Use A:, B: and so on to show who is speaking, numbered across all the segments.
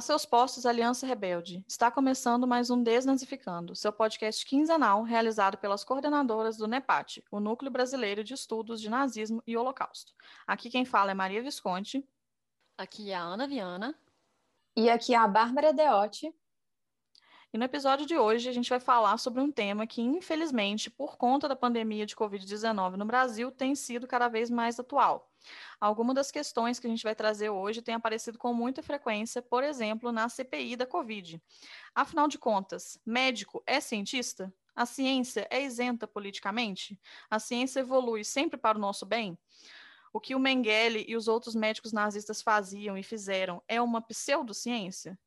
A: A seus postos, Aliança Rebelde. Está começando mais um Desnazificando, seu podcast quinzenal realizado pelas coordenadoras do NEPAT, o Núcleo Brasileiro de Estudos de Nazismo e Holocausto. Aqui quem fala é Maria Visconti.
B: Aqui é a Ana Viana.
C: E aqui é a Bárbara Deotti.
A: E no episódio de hoje a gente vai falar sobre um tema que, infelizmente, por conta da pandemia de Covid-19 no Brasil, tem sido cada vez mais atual. Algumas das questões que a gente vai trazer hoje têm aparecido com muita frequência, por exemplo, na CPI da Covid. Afinal de contas, médico é cientista? A ciência é isenta politicamente? A ciência evolui sempre para o nosso bem? O que o Mengele e os outros médicos nazistas faziam e fizeram é uma pseudociência?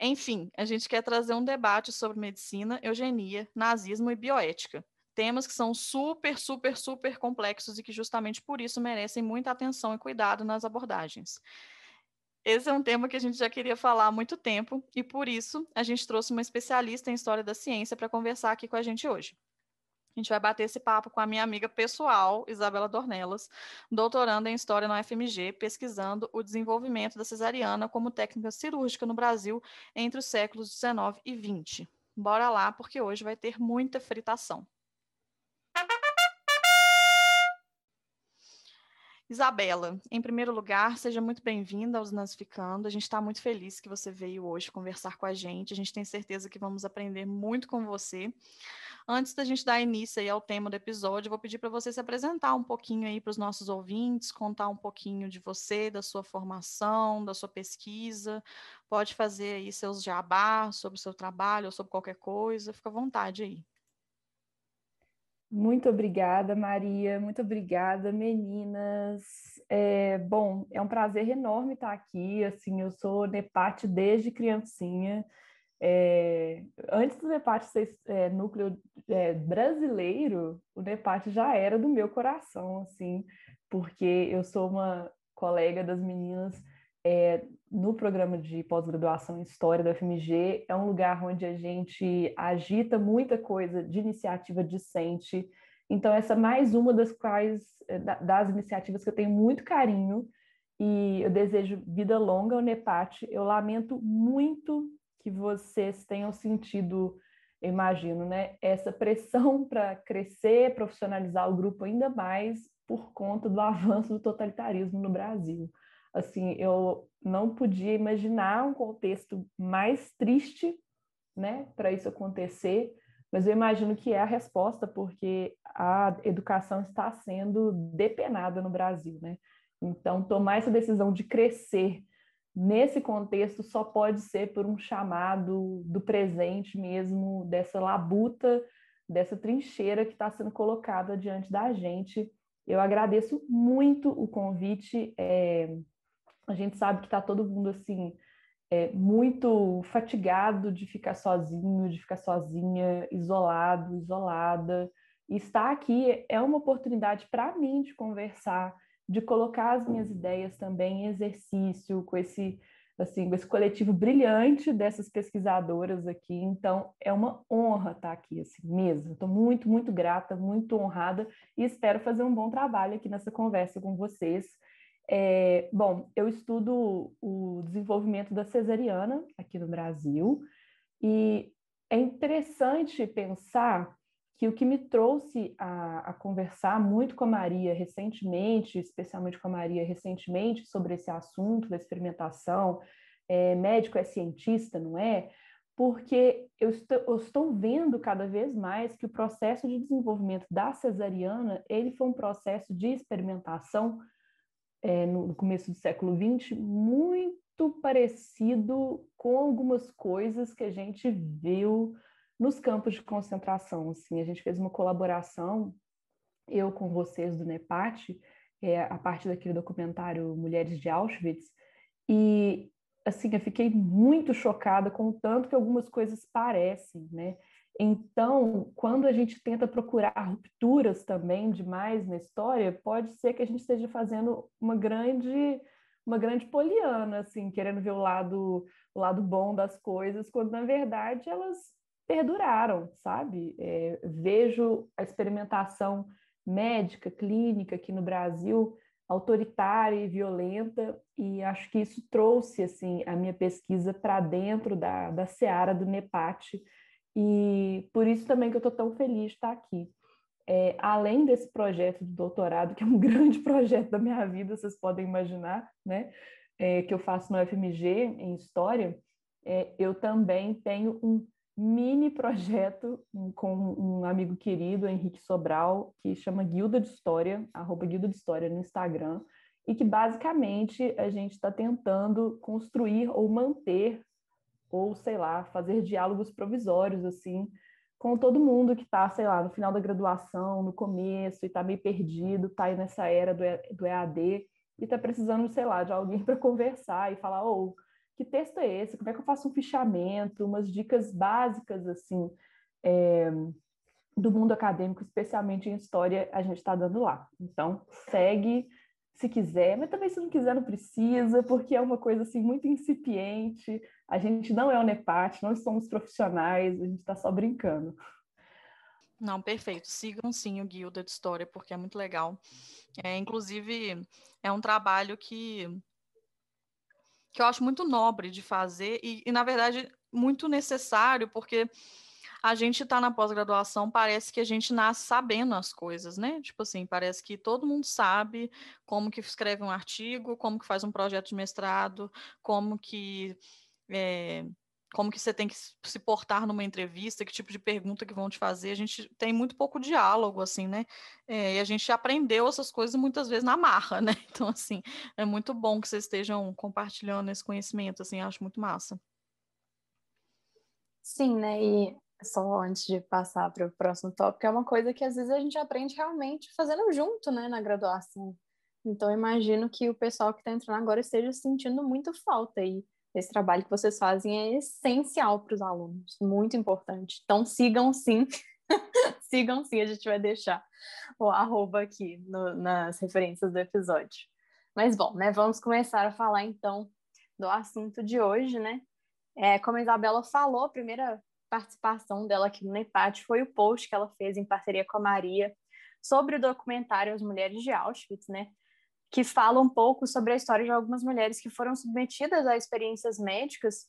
A: Enfim, a gente quer trazer um debate sobre medicina, eugenia, nazismo e bioética. Temas que são super, super, super complexos e que justamente por isso merecem muita atenção e cuidado nas abordagens. Esse é um tema que a gente já queria falar há muito tempo e por isso a gente trouxe uma especialista em história da ciência para conversar aqui com a gente hoje. A gente vai bater esse papo com a minha amiga pessoal, Isabela Dornelas, doutoranda em História na UFMG, pesquisando o desenvolvimento da cesariana como técnica cirúrgica no Brasil entre os séculos 19 e 20. Bora lá, porque hoje vai ter muita fritação. Isabela, em primeiro lugar, seja muito bem-vinda aos Nazificando. A gente está muito feliz que você veio hoje conversar com a gente. A gente tem certeza que vamos aprender muito com você. Antes da gente dar início ao tema do episódio, vou pedir para você se apresentar um pouquinho aí para os nossos ouvintes, contar um pouquinho de você, da sua formação, da sua pesquisa. Pode fazer aí seus jabá sobre o seu trabalho ou sobre qualquer coisa, fica à vontade aí.
D: Muito obrigada, Maria. Muito obrigada, meninas. É, bom, é um prazer enorme estar aqui. Assim, eu sou Nepate desde criancinha. É, antes do NEPAT ser é, núcleo é, brasileiro, o NEPAT já era do meu coração, assim, porque eu sou uma colega das meninas é, no programa de pós-graduação em História da FMG, é um lugar onde a gente agita muita coisa de iniciativa discente, então essa é mais uma das quais, é, das iniciativas que eu tenho muito carinho, e eu desejo vida longa ao NEPAT, eu lamento muito que vocês tenham sentido, imagino, né, essa pressão para crescer, profissionalizar o grupo ainda mais por conta do avanço do totalitarismo no Brasil. Assim, eu não podia imaginar um contexto mais triste, né, para isso acontecer, mas eu imagino que é a resposta, porque a educação está sendo depenada no Brasil, né? Então, tomar essa decisão de crescer nesse contexto só pode ser por um chamado do presente mesmo, dessa labuta, dessa trincheira que está sendo colocada diante da gente. Eu agradeço muito o convite. É, a gente sabe que está todo mundo assim é, muito fatigado de ficar sozinho, de ficar sozinha, isolado, isolada. E estar aqui é uma oportunidade para mim de conversar de colocar as minhas ideias também em exercício com esse assim, com esse coletivo brilhante dessas pesquisadoras aqui. Então, é uma honra estar aqui assim mesmo. Estou muito, muito grata, muito honrada e espero fazer um bom trabalho aqui nessa conversa com vocês. É, bom, eu estudo o desenvolvimento da cesariana aqui no Brasil e é interessante pensar que o que me trouxe a, a, conversar muito com a Maria recentemente, especialmente com a Maria recentemente, sobre esse assunto da experimentação, é, médico é cientista, não é? Porque eu estou, eu estou, vendo cada vez mais que o processo de desenvolvimento da cesariana, ele foi um processo de experimentação é, no, começo do século XX muito parecido com algumas coisas que a gente viu nos campos de concentração, assim, a gente fez uma colaboração, eu com vocês do NEPAT, é, a partir daquele documentário Mulheres de Auschwitz, e assim, eu fiquei muito chocada com o tanto que algumas coisas parecem, né? Então, quando a gente tenta procurar rupturas também demais na história, pode ser que a gente esteja fazendo uma grande uma grande poliana, assim, querendo ver o lado o lado bom das coisas, quando na verdade elas perduraram, sabe? É, vejo a experimentação médica, clínica aqui no Brasil autoritária e violenta, e acho que isso trouxe assim a minha pesquisa para dentro da, da seara do NEPAT, e por isso também que eu estou tão feliz de estar aqui. É, além desse projeto do doutorado, que é um grande projeto da minha vida, vocês podem imaginar, né? É, que eu faço no FMG em História, é, eu também tenho um mini projeto com um amigo querido, Henrique Sobral, que chama Guilda de História, arroba Guilda de História no Instagram, e que basicamente a gente está tentando construir ou manter, ou sei lá, fazer diálogos provisórios, assim, com todo mundo que está, sei lá, no final da graduação, no começo, e está meio perdido, está aí nessa era do, do EAD, e está precisando, sei lá, de alguém para conversar e falar, ou oh, que texto é esse? Como é que eu faço um fichamento? Umas dicas básicas, assim, é, do mundo acadêmico, especialmente em história, a gente está dando lá. Então, segue se quiser, mas também se não quiser não precisa, porque é uma coisa assim muito incipiente. A gente não é o NEPAT, não somos profissionais, a gente está só brincando.
A: Não, perfeito. Sigam sim o Guilda de História, porque é muito legal. É, inclusive, é um trabalho que que eu acho muito nobre de fazer e, e na verdade, muito necessário, porque a gente está na pós-graduação, parece que a gente nasce sabendo as coisas, né? Tipo assim, parece que todo mundo sabe como que escreve um artigo, como que faz um projeto de mestrado, como que é, como que você tem que se portar numa entrevista, que tipo de pergunta que vão te fazer. A gente tem muito pouco diálogo, assim, né? É, e a gente aprendeu essas coisas muitas vezes na marra, né? Então, assim, é muito bom que vocês estejam compartilhando esse conhecimento, assim, acho muito massa.
C: Sim, né? E só antes de passar para o próximo tópico, é uma coisa que às vezes a gente aprende realmente fazendo junto, né, na graduação. Então, imagino que o pessoal que está entrando agora esteja sentindo muito falta aí. Esse trabalho que vocês fazem é essencial para os alunos, muito importante. Então, sigam sim, sigam sim, a gente vai deixar o arroba aqui no, nas referências do episódio. Mas, bom, né, vamos começar a falar então do assunto de hoje, né? É, como a Isabela falou, a primeira participação dela aqui no NEPAT foi o post que ela fez em parceria com a Maria sobre o documentário As Mulheres de Auschwitz, né? que fala um pouco sobre a história de algumas mulheres que foram submetidas a experiências médicas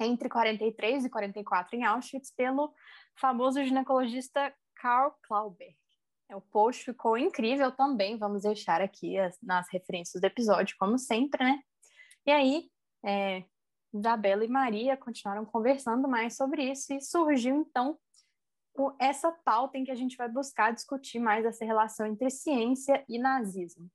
C: entre 43 e 44 em Auschwitz pelo famoso ginecologista Karl Klauberg. É, o post ficou incrível também, vamos deixar aqui as, nas referências do episódio, como sempre, né? E aí, é, Isabela e Maria continuaram conversando mais sobre isso e surgiu, então, essa pauta em que a gente vai buscar discutir mais essa relação entre ciência e nazismo.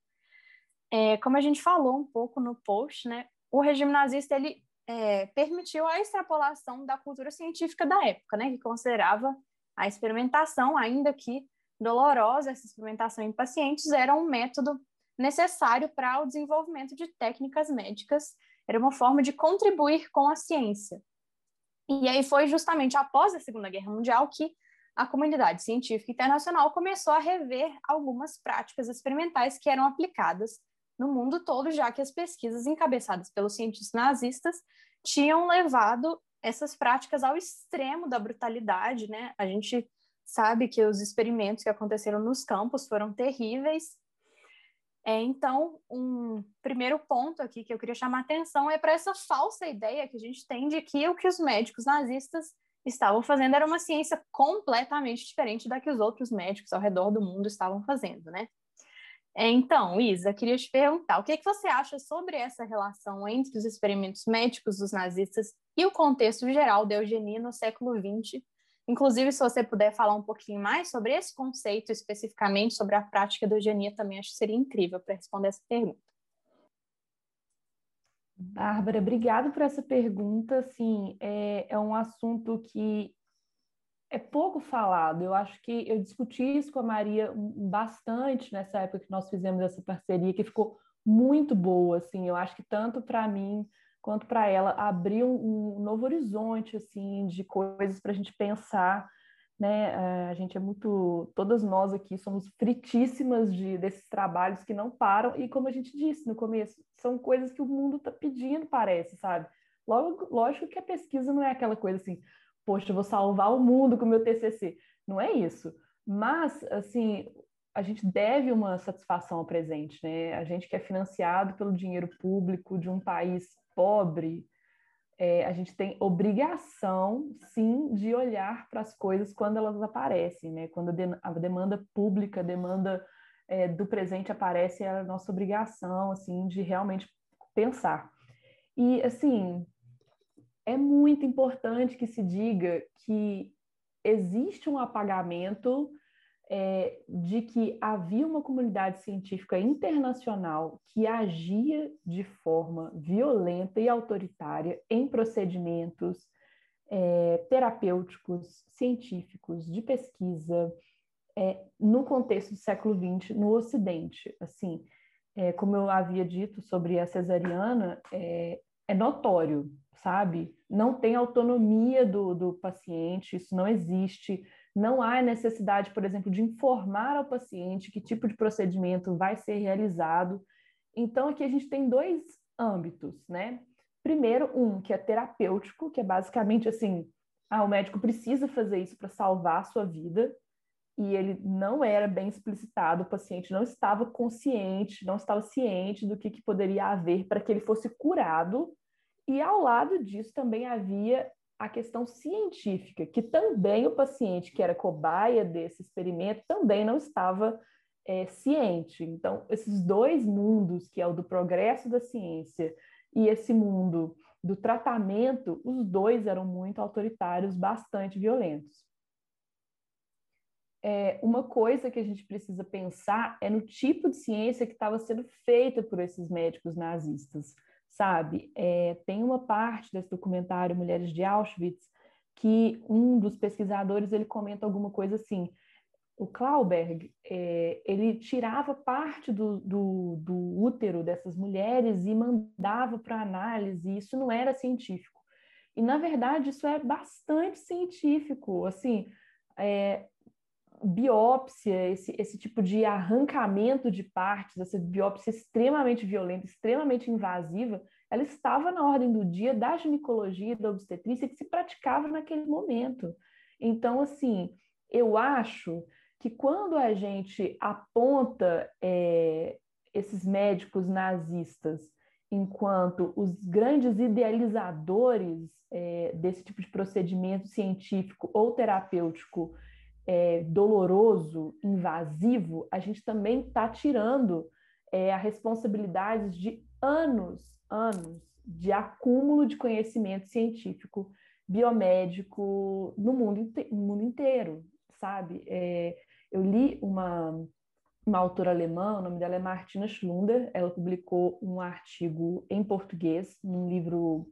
C: É, como a gente falou um pouco no post, né, o regime nazista ele é, permitiu a extrapolação da cultura científica da época, né, que considerava a experimentação, ainda que dolorosa, essa experimentação em pacientes era um método necessário para o desenvolvimento de técnicas médicas, era uma forma de contribuir com a ciência. E aí foi justamente após a Segunda Guerra Mundial que a comunidade científica internacional começou a rever algumas práticas experimentais que eram aplicadas no mundo todo, já que as pesquisas encabeçadas pelos cientistas nazistas tinham levado essas práticas ao extremo da brutalidade, né? A gente sabe que os experimentos que aconteceram nos campos foram terríveis. É, então, um primeiro ponto aqui que eu queria chamar atenção é para essa falsa ideia que a gente tem de que o que os médicos nazistas estavam fazendo era uma ciência completamente diferente da que os outros médicos ao redor do mundo estavam fazendo, né? É, então, Isa, queria te perguntar, o que, é que você acha sobre essa relação entre os experimentos médicos dos nazistas e o contexto geral da eugenia no século XX? Inclusive, se você puder falar um pouquinho mais sobre esse conceito, especificamente sobre a prática da eugenia, também acho que seria incrível para responder essa pergunta.
D: Bárbara, obrigada por essa pergunta. Sim, é, é um assunto que é pouco falado. Eu acho que eu discuti isso com a Maria bastante nessa época que nós fizemos essa parceria, que ficou muito boa, assim. Eu acho que tanto para mim quanto para ela abriu um novo horizonte, assim, de coisas para a gente pensar, né? Eh, a gente é muito, todas nós aqui somos fritíssimas de desses trabalhos que não param e como a gente disse no começo, são coisas que o mundo está pedindo, parece, sabe? Logo, lógico que a pesquisa não é aquela coisa assim, poxa, eu vou salvar o mundo com o meu TCC. Não é isso. Mas, assim, a gente deve uma satisfação ao presente, né? A gente que é financiado pelo dinheiro público de um país pobre, é, a gente tem obrigação, sim, de olhar para as coisas quando elas aparecem, né? Quando a, de, a demanda pública, a demanda é, do presente aparece, é a nossa obrigação, assim, de realmente pensar. E, assim, é muito importante que se diga que existe um apagamento é, de que havia uma comunidade científica internacional que agia de forma violenta e autoritária em procedimentos é, terapêuticos, científicos, de pesquisa, é, no contexto do século XX, no Ocidente. Assim, é, como eu havia dito sobre a cesariana, é, é notório, sabe? Não tem autonomia do, do paciente, isso não existe não há necessidade, por exemplo, de informar ao paciente que tipo de procedimento vai ser realizado. Então, aqui a gente tem dois âmbitos, né? Primeiro, um que é terapêutico, que é basicamente assim: ah, o médico precisa fazer isso para salvar a sua vida, e ele não era bem explicitado, o paciente não estava consciente, não estava ciente do que, que poderia haver para que ele fosse curado, e ao lado disso também havia a questão científica, que também o paciente que era cobaia desse experimento também não estava é, ciente. Então, esses dois mundos, que é o do progresso da ciência e esse mundo do tratamento, os dois eram muito autoritários, bastante violentos. É, uma coisa que a gente precisa pensar é no tipo de ciência que estava sendo feita por esses médicos nazistas sabe? É, tem uma parte desse documentário Mulheres de Auschwitz que um dos pesquisadores ele comenta alguma coisa assim. O Klauberg é, ele tirava parte do, do, do útero dessas mulheres e mandava para análise. E isso não era científico. E na verdade isso é bastante científico. Assim, é, biópsia, esse, esse tipo de arrancamento de partes, essa biópsia extremamente violenta, extremamente invasiva, ela estava na ordem do dia da ginecologia e da obstetrícia que se praticava naquele momento. Então, assim, eu acho que quando a gente aponta é, esses médicos nazistas enquanto os grandes idealizadores é, desse tipo de procedimento científico ou terapêutico é, doloroso, invasivo, a gente também está tirando é, a responsabilidade de anos, anos de acúmulo de conhecimento científico, biomédico no mundo, no mundo inteiro, sabe? É, eu li uma, uma autora alemã, o nome dela é Martina Schlunder, ela publicou um artigo em português, num livro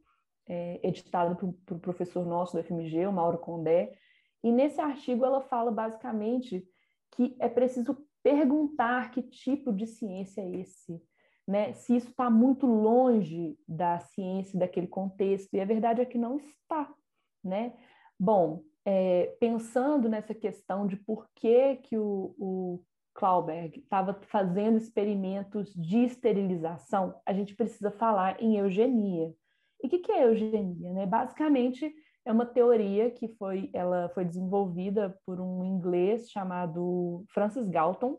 D: é, editado por, por um professor nosso do FMG, o Mauro Condé, e nesse artigo ela fala basicamente que é preciso perguntar que tipo de ciência é esse, né? Se isso está muito longe da ciência daquele contexto, e a verdade é que não está, né? Bom, é, pensando nessa questão de por que, que o, o Klauberg estava fazendo experimentos de esterilização, a gente precisa falar em eugenia. E o que, que é eugenia? Né? Basicamente, é uma teoria que foi, ela foi desenvolvida por um inglês chamado Francis Galton,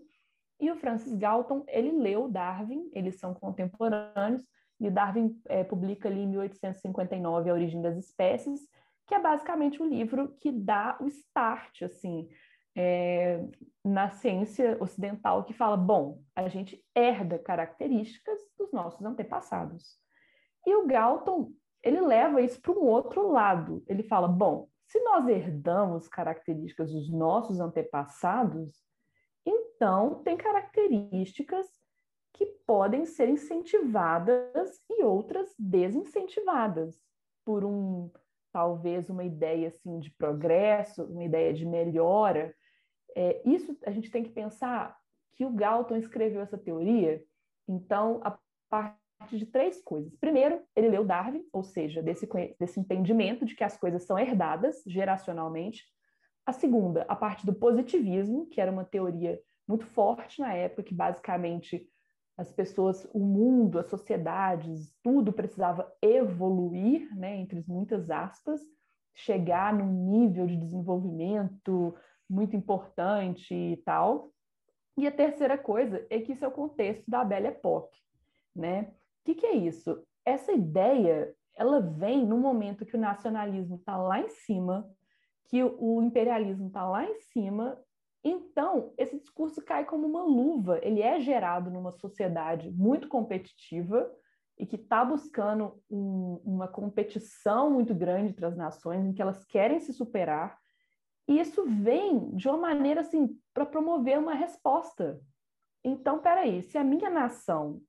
D: e o Francis Galton, ele leu Darwin, eles são contemporâneos, e Darwin é, publica ali em 1859 A Origem das Espécies, que é basicamente o um livro que dá o start, assim, é, na ciência ocidental, que fala, bom, a gente herda características dos nossos antepassados. E o Galton, ele leva isso para um outro lado. Ele fala: bom, se nós herdamos características dos nossos antepassados, então tem características que podem ser incentivadas e outras desincentivadas por um talvez uma ideia assim de progresso, uma ideia de melhora. É, isso a gente tem que pensar que o Galton escreveu essa teoria, então a partir partir de três coisas. Primeiro, ele leu Darwin, ou seja, desse, desse entendimento de que as coisas são herdadas geracionalmente. A segunda, a parte do positivismo, que era uma teoria muito forte na época, que basicamente as pessoas, o mundo, as sociedades, tudo precisava evoluir, né, entre muitas aspas, chegar num nível de desenvolvimento muito importante e tal. E a terceira coisa é que isso é o contexto da Belle Époque, né? Que, que é isso? Essa ideia, ela vem no momento que o nacionalismo está lá em cima, que o imperialismo está lá em cima, então esse discurso cai como uma luva. Ele é gerado numa sociedade muito competitiva e que está buscando um, uma competição muito grande entre as nações, em que elas querem se superar. E isso vem de uma maneira assim para promover uma resposta. Então, peraí, se a minha nação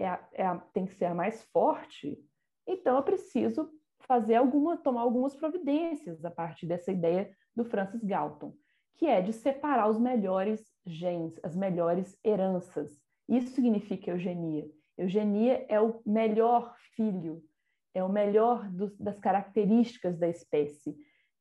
D: é a, é a, tem que ser a mais forte, então eu preciso fazer alguma, tomar algumas providências a partir dessa ideia do Francis Galton, que é de separar os melhores genes, as melhores heranças. Isso significa eugenia. Eugenia é o melhor filho, é o melhor das características da espécie.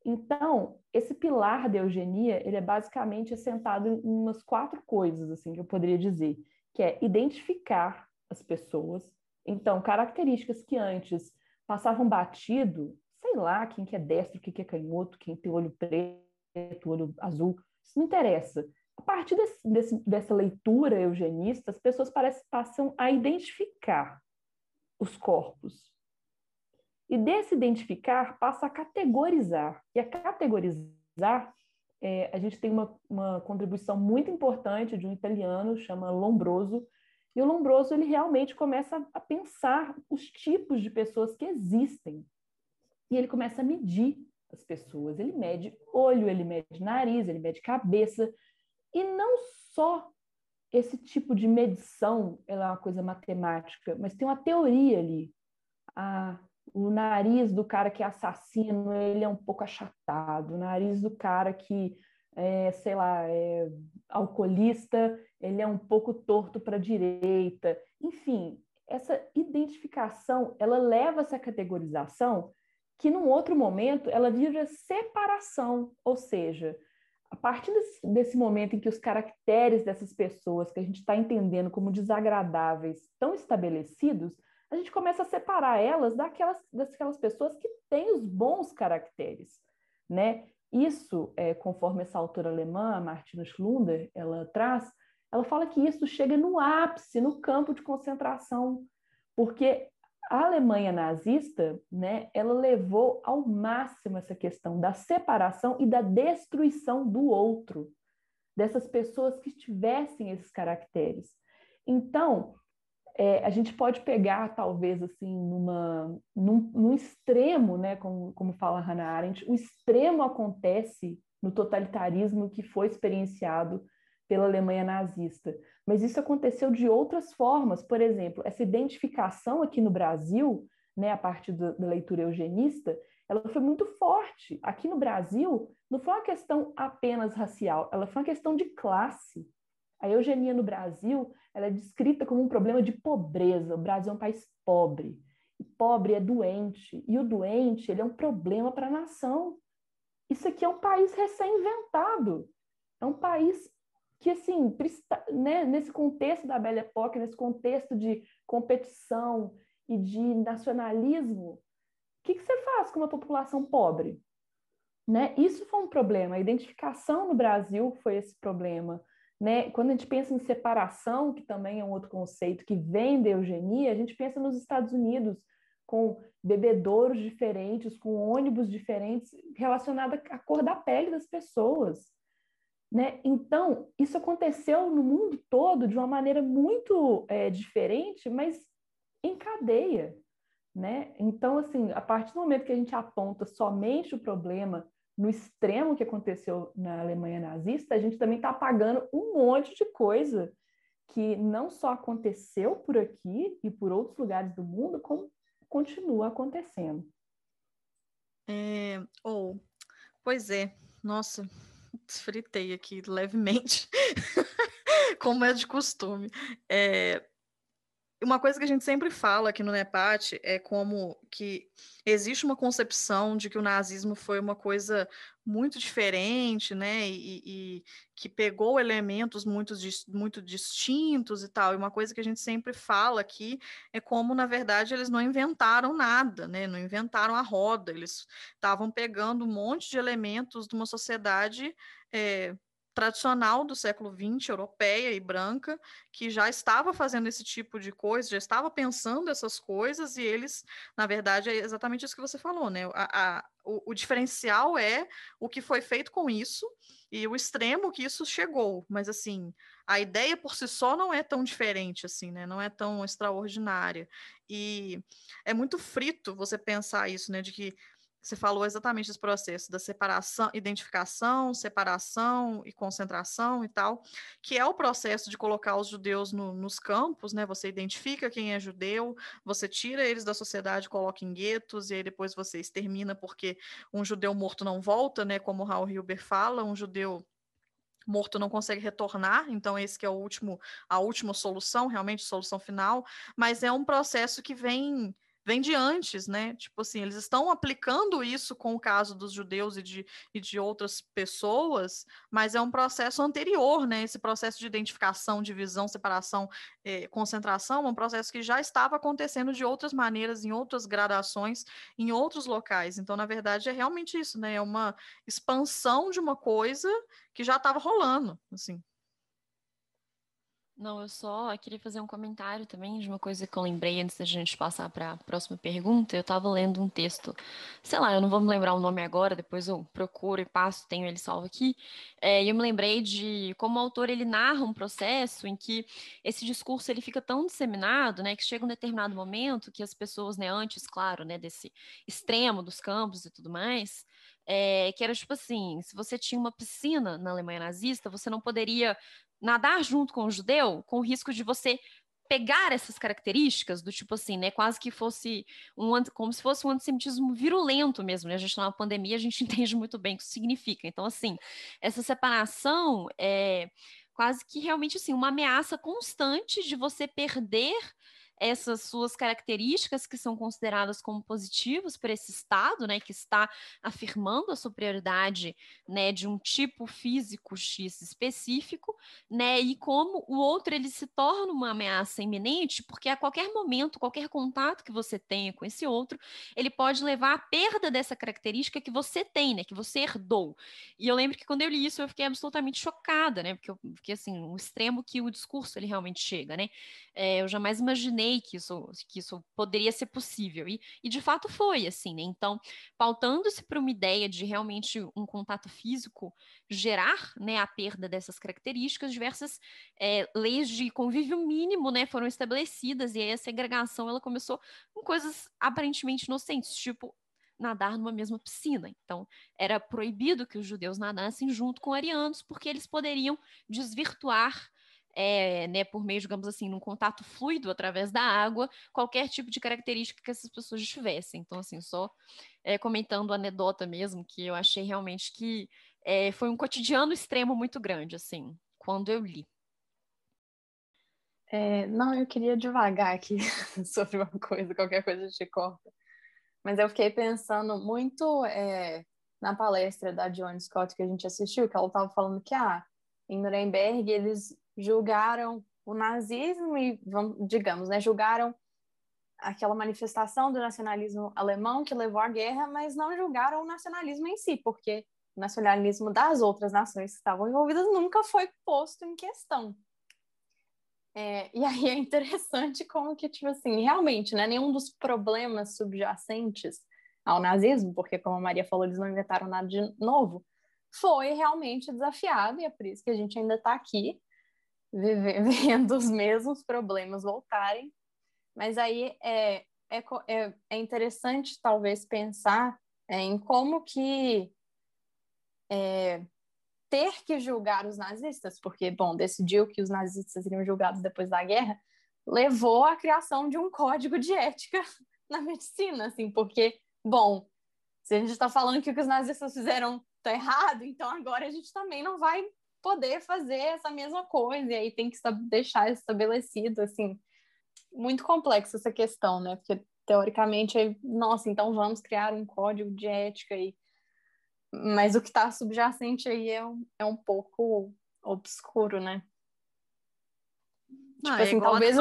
D: Então, esse pilar da eugenia, ele é basicamente assentado em umas quatro coisas, assim, que eu poderia dizer, que é identificar as pessoas. Então, características que antes passavam batido, sei lá, quem que é destro, quem que é canhoto, quem tem olho preto, olho azul, isso não interessa. A partir desse, desse, dessa leitura eugenista, as pessoas parecem, passam a identificar os corpos. E desse identificar, passa a categorizar. E a categorizar, é, a gente tem uma, uma contribuição muito importante de um italiano, chama Lombroso, e o Lombroso ele realmente começa a pensar os tipos de pessoas que existem. E ele começa a medir as pessoas. Ele mede olho, ele mede nariz, ele mede cabeça. E não só esse tipo de medição ela é uma coisa matemática, mas tem uma teoria ali. Ah, o nariz do cara que é assassino, ele é um pouco achatado. O nariz do cara que é, sei lá, é alcoolista, ele é um pouco torto para a direita. Enfim, essa identificação, ela leva essa categorização que num outro momento ela vira separação, ou seja, a partir desse, desse, momento em que os caracteres dessas pessoas que a gente está entendendo como desagradáveis estão estabelecidos, a gente começa a separar elas daquelas, daquelas pessoas que têm os bons caracteres, né? Isso, é, conforme essa autora alemã, Martina Schlunder, ela traz, ela fala que isso chega no ápice, no campo de concentração, porque a Alemanha nazista, né, ela levou ao máximo essa questão da separação e da destruição do outro, dessas pessoas que tivessem esses caracteres. Então, é, a gente pode pegar, talvez, assim, numa, num, num extremo, né, como, como fala Hannah Arendt, o extremo acontece no totalitarismo que foi experienciado pela Alemanha nazista. Mas isso aconteceu de outras formas. Por exemplo, essa identificação aqui no Brasil, né, a partir da, da leitura eugenista, ela foi muito forte. Aqui no Brasil, não foi uma questão apenas racial, ela foi uma questão de classe. A eugenia no Brasil ela é descrita como um problema de pobreza. O Brasil é um país pobre. E pobre é doente. E o doente ele é um problema para a nação. Isso aqui é um país recém-inventado. É um país que, assim, né, nesse contexto da Belle Époque, nesse contexto de competição e de nacionalismo, o que, que você faz com uma população pobre? Né? Isso foi um problema. A identificação no Brasil foi esse problema. Né? Quando a gente pensa em separação, que também é um outro conceito que vem da eugenia, a gente pensa nos Estados Unidos, com bebedouros diferentes, com ônibus diferentes, relacionado à cor da pele das pessoas. Né? Então, isso aconteceu no mundo todo de uma maneira muito é, diferente, mas em cadeia. Né? Então, assim, a partir do momento que a gente aponta somente o problema no extremo que aconteceu na Alemanha nazista, a gente também está apagando um monte de coisa que não só aconteceu por aqui e por outros lugares do mundo, como continua acontecendo.
A: É, ou, oh, pois é, nossa, desfritei aqui levemente, como é de costume. É, uma coisa que a gente sempre fala aqui no NEPAT é como que existe uma concepção de que o nazismo foi uma coisa muito diferente, né, e, e que pegou elementos muito, muito distintos e tal. E uma coisa que a gente sempre fala aqui é como, na verdade, eles não inventaram nada, né, não inventaram a roda, eles estavam pegando um monte de elementos de uma sociedade é, tradicional do século XX, europeia e branca, que já estava fazendo esse tipo de coisa, já estava pensando essas coisas, e eles, na verdade, é exatamente isso que você falou, né? A, a, o, o diferencial é o que foi feito com isso e o extremo que isso chegou, mas assim, a ideia por si só não é tão diferente assim, né? Não é tão extraordinária. E é muito frito você pensar isso, né? De que você falou exatamente esse processo da separação, identificação, separação e concentração e tal, que é o processo de colocar os judeus no, nos campos, né? Você identifica quem é judeu, você tira eles da sociedade, coloca em guetos, e aí depois você extermina porque um judeu morto não volta, né? Como o Raul Hilber fala, um judeu morto não consegue retornar, então esse que é o último, a última solução, realmente solução final, mas é um processo que vem vem de antes, né? Tipo assim, eles estão aplicando isso com o caso dos judeus e de, e de outras pessoas, mas é um processo anterior, né? Esse processo de identificação, divisão, separação, eh, concentração, é um processo que já estava acontecendo de outras maneiras, em outras gradações, em outros locais. Então, na verdade, é realmente isso, né? É uma expansão de uma coisa que já estava rolando, assim.
B: Não, eu só queria fazer um comentário também de uma coisa que eu lembrei antes da gente passar para a próxima pergunta. Eu estava lendo um texto, sei lá, eu não vou me lembrar o nome agora, depois eu procuro e passo, tenho ele salvo aqui. É, e eu me lembrei de como o autor ele narra um processo em que esse discurso ele fica tão disseminado, né, que chega um determinado momento que as pessoas, né, antes, claro, né, desse extremo dos campos e tudo mais, é, que era tipo assim: se você tinha uma piscina na Alemanha nazista, você não poderia nadar junto com o judeu, com o risco de você pegar essas características do tipo assim, né, quase que fosse um como se fosse um antissemitismo virulento mesmo, né? A gente tá na pandemia, a gente entende muito bem o que isso significa. Então, assim, essa separação é quase que realmente assim, uma ameaça constante de você perder essas suas características que são consideradas como positivas para esse Estado, né, que está afirmando a superioridade, né, de um tipo físico X específico, né, e como o outro ele se torna uma ameaça iminente, porque a qualquer momento, qualquer contato que você tenha com esse outro, ele pode levar à perda dessa característica que você tem, né, que você herdou. E eu lembro que quando eu li isso eu fiquei absolutamente chocada, né, porque eu fiquei assim, o extremo que o discurso ele realmente chega, né? É, eu jamais imaginei imaginei que isso, que isso poderia ser possível. E, e de fato foi, assim, né? Então, pautando-se para uma ideia de realmente um contato físico gerar né, a perda dessas características, diversas é, leis de convívio mínimo né, foram estabelecidas, e aí a segregação ela começou com coisas aparentemente inocentes, tipo nadar numa mesma piscina. Então, era proibido que os judeus nadassem junto com arianos, porque eles poderiam desvirtuar é, né, por meio, digamos assim, num contato fluido através da água, qualquer tipo de característica que essas pessoas tivessem. Então, assim, só é, comentando a anedota mesmo, que eu achei realmente que é, foi um cotidiano extremo muito grande, assim, quando eu li.
C: É, não, eu queria devagar aqui sobre uma coisa, qualquer coisa te corta. Mas eu fiquei pensando muito é, na palestra da Joan Scott que a gente assistiu, que ela estava falando que ah, em Nuremberg eles julgaram o nazismo e, digamos, né, julgaram aquela manifestação do nacionalismo alemão que levou à guerra, mas não julgaram o nacionalismo em si, porque o nacionalismo das outras nações que estavam envolvidas nunca foi posto em questão. É, e aí é interessante como que, tipo assim, realmente, né, nenhum dos problemas subjacentes ao nazismo, porque, como a Maria falou, eles não inventaram nada de novo, foi realmente desafiado, e é por isso que a gente ainda está aqui, vendo os mesmos problemas voltarem. Mas aí é, é, é, é interessante, talvez, pensar é, em como que é, ter que julgar os nazistas, porque, bom, decidiu que os nazistas seriam julgados depois da guerra, levou à criação de um código de ética na medicina, assim, porque, bom, se a gente está falando que o que os nazistas fizeram está errado, então agora a gente também não vai poder fazer essa mesma coisa, e aí tem que deixar estabelecido, assim, muito complexa essa questão, né? Porque teoricamente, nossa, então vamos criar um código de ética aí. Mas o que está subjacente aí é um, é um pouco obscuro, né?
A: Não, tipo é assim, talvez.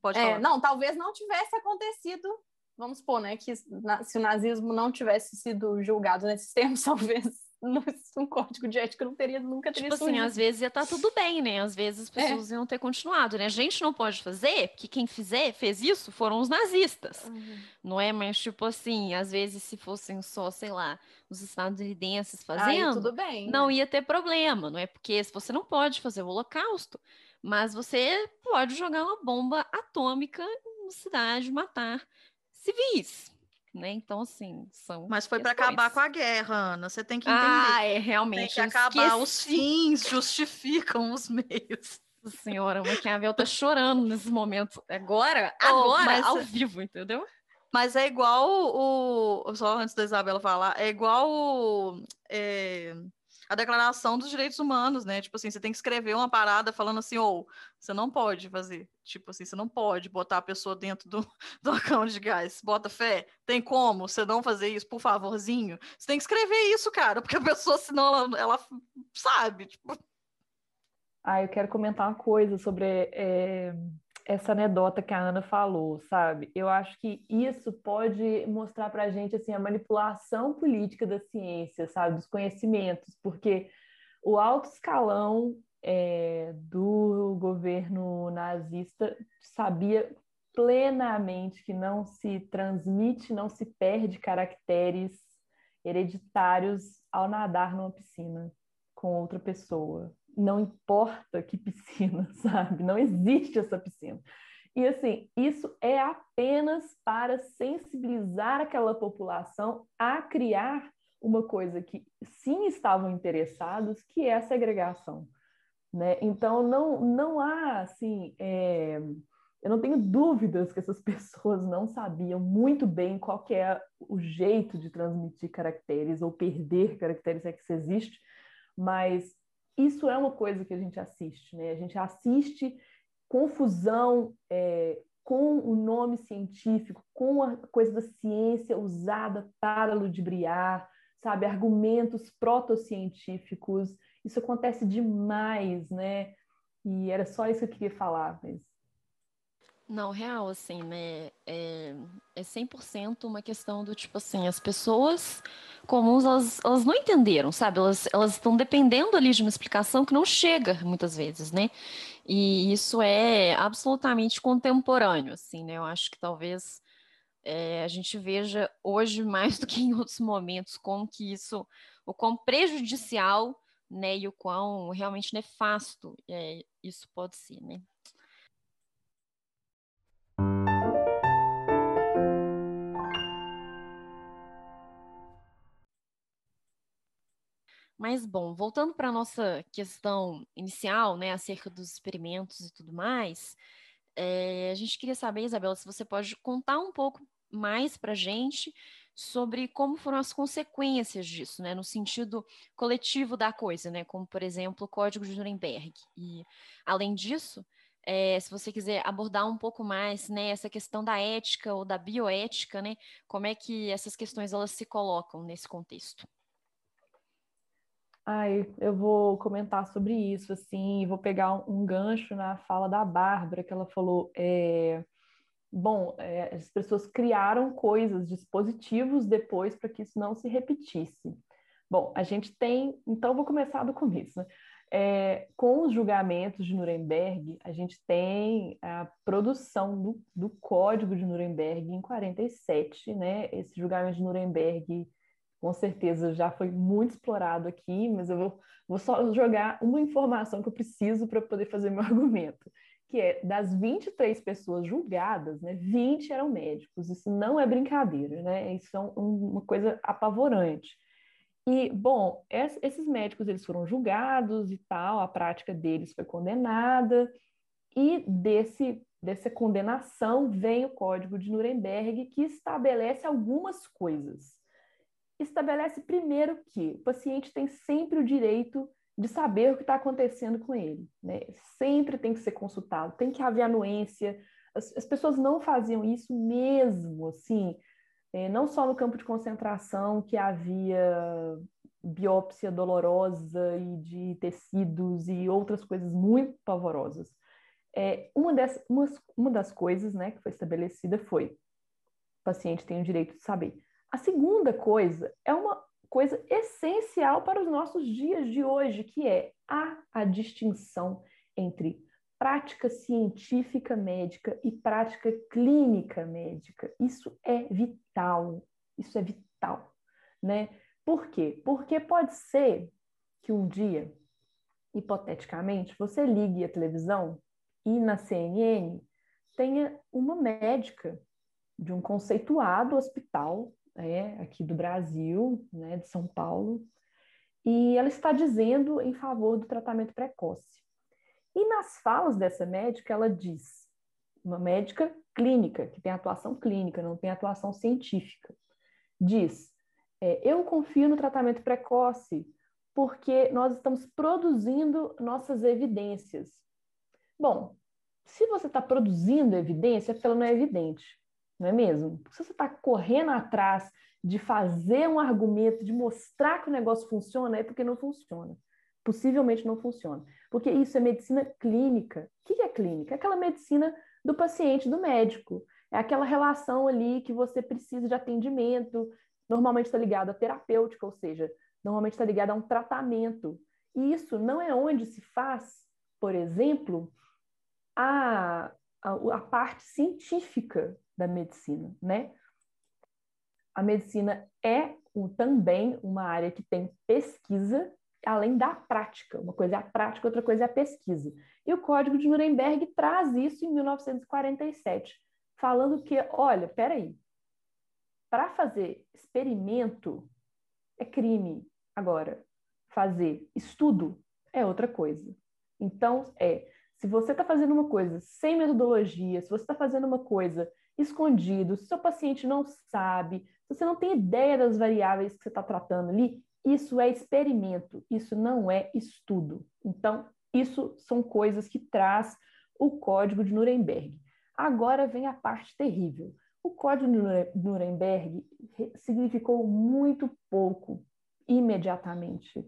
C: Pode é, não, talvez não tivesse acontecido, vamos supor, né? Que se o nazismo não tivesse sido julgado nesses termos, talvez um código de ética não teria, nunca teria
B: Tipo assim, às vezes ia estar tá tudo bem, né? Às vezes as é. pessoas é. iam ter continuado, né? A gente não pode fazer, porque quem fizer, fez isso, foram os nazistas. Uhum. Não é? Mas, tipo assim, às vezes se fossem só, sei lá, os estadunidenses fazendo, Aí,
C: tudo bem,
B: não né? ia ter problema, não é? Porque você não pode fazer o holocausto, mas você pode jogar uma bomba atômica na cidade, matar civis né? Então, assim, são.
A: Mas foi para acabar com a guerra, Ana. Você tem que entender.
B: Ah, é realmente.
A: Tem que acabar. Esqueci. Os fins justificam os meios.
B: Senhora, o Maquiavel tá chorando nesses momentos. Agora, oh, agora, ao é vivo, entendeu?
A: Mas é igual o. Só antes da Isabela falar, é igual o. É a Declaração dos Direitos Humanos, né? Tipo assim, você tem que escrever uma parada falando assim, ou oh, você não pode fazer. Tipo assim, você não pode botar a pessoa dentro do, do acão de gás. Bota fé. Tem como você não fazer isso, por favorzinho? Você tem que escrever isso, cara, porque a pessoa, senão, ela, ela sabe. Tipo...
D: Ah, eu quero comentar uma coisa sobre é, essa anedota que a Ana falou, sabe? Eu acho que isso pode mostrar para a gente assim a manipulação política da ciência, sabe, dos conhecimentos, porque o alto escalão é, do governo nazista sabia plenamente que não se transmite, não se perde caracteres hereditários ao nadar numa piscina com outra pessoa não importa que piscina, sabe? Não existe essa piscina. E assim, isso é apenas para sensibilizar aquela população a criar uma coisa que sim estavam interessados, que é a segregação. Né? Então, não, não há, assim, é... eu não tenho dúvidas que essas pessoas não sabiam muito bem qual é o jeito de transmitir caracteres ou perder caracteres, é que isso existe, mas isso é uma coisa que a gente assiste, né? A gente assiste confusão é, com o nome científico, com a coisa da ciência usada para ludibriar, sabe? Argumentos protocientíficos. Isso acontece demais, né? E era só isso que eu queria falar, mas
B: não, real, assim, né? É, é 100% uma questão do tipo assim, as pessoas comuns, elas, elas não entenderam, sabe? Elas, elas estão dependendo ali de uma explicação que não chega muitas vezes, né? E isso é absolutamente contemporâneo, assim, né? Eu acho que talvez é, a gente veja hoje mais do que em outros momentos como que isso, o quão prejudicial, né? E o quão realmente nefasto é, isso pode ser, né? Mas, bom, voltando para a nossa questão inicial, né, acerca dos experimentos e tudo mais, é, a gente queria saber, Isabela, se você pode contar um pouco mais para a gente sobre como foram as consequências disso, né, no sentido coletivo da coisa, né, como, por exemplo, o Código de Nuremberg. E, além disso, é, se você quiser abordar um pouco mais, né, essa questão da ética ou da bioética, né, como é que essas questões elas se colocam nesse contexto?
D: Ai, eu vou comentar sobre isso, assim, vou pegar um, gancho na fala da Bárbara, que ela falou, é, bom, é, as pessoas criaram coisas, dispositivos depois para que isso não se repetisse. Bom, a gente tem, então vou começar do começo, né? É, com os julgamentos de Nuremberg, a gente tem a produção do, do Código de Nuremberg em 47, né? Esse julgamento de Nuremberg com certeza já foi muito explorado aqui, mas eu vou, vou só jogar uma informação que eu preciso para poder fazer meu argumento, que é das 23 pessoas julgadas, né, 20 eram médicos. Isso não é brincadeira, né? Isso é um, uma coisa apavorante. E, bom, esses médicos eles foram julgados e tal, a prática deles foi condenada, e desse, dessa condenação vem o Código de Nuremberg, que estabelece algumas coisas estabelece primeiro que o paciente tem sempre o direito de saber o que está acontecendo com ele. Né? Sempre tem que ser consultado, tem que haver anuência. As, as pessoas não faziam isso mesmo, assim, é, não só no campo de concentração, que havia biópsia dolorosa e de tecidos e outras coisas muito pavorosas. É, uma, das, uma, uma das coisas né, que foi estabelecida foi o paciente tem o direito de saber a segunda coisa é uma coisa essencial para os nossos dias de hoje, que é a, a distinção entre prática científica médica e prática clínica médica. Isso é vital, isso é vital, né? Por quê? Porque pode ser que um dia, hipoteticamente, você ligue a televisão e na CNN tenha uma médica de um conceituado hospital é, aqui do Brasil, né, de São Paulo, e ela está dizendo em favor do tratamento precoce. E nas falas dessa médica, ela diz, uma médica clínica, que tem atuação clínica, não tem atuação científica, diz: é, Eu confio no tratamento precoce porque nós estamos produzindo nossas evidências. Bom, se você está produzindo evidência, é porque ela não é evidente, não é mesmo? Se você está correndo atrás de fazer um argumento, de mostrar que o negócio funciona, é porque não funciona. Possivelmente não funciona. Porque isso é medicina clínica. O que é clínica? É aquela medicina do paciente, do médico. É aquela relação ali que você precisa de atendimento, normalmente está ligado à terapêutica, ou seja, normalmente está ligado a um tratamento. E isso não é onde se faz, por exemplo, a, a, a parte científica da medicina, né? A medicina é um, também uma área que tem pesquisa, além da prática. Uma coisa é a prática, outra coisa é a pesquisa. E o Código de Nuremberg traz isso em 1947, falando que, olha, peraí, para fazer experimento é crime. Agora, fazer estudo é outra coisa. Então, é, se você está fazendo uma coisa sem metodologia, se você está fazendo uma coisa escondido, se seu paciente não sabe, se você não tem ideia das variáveis que você está tratando ali, isso é experimento, isso não é estudo. Então, isso são coisas que traz o Código de Nuremberg. Agora vem a parte terrível. O Código de Nuremberg significou muito pouco imediatamente.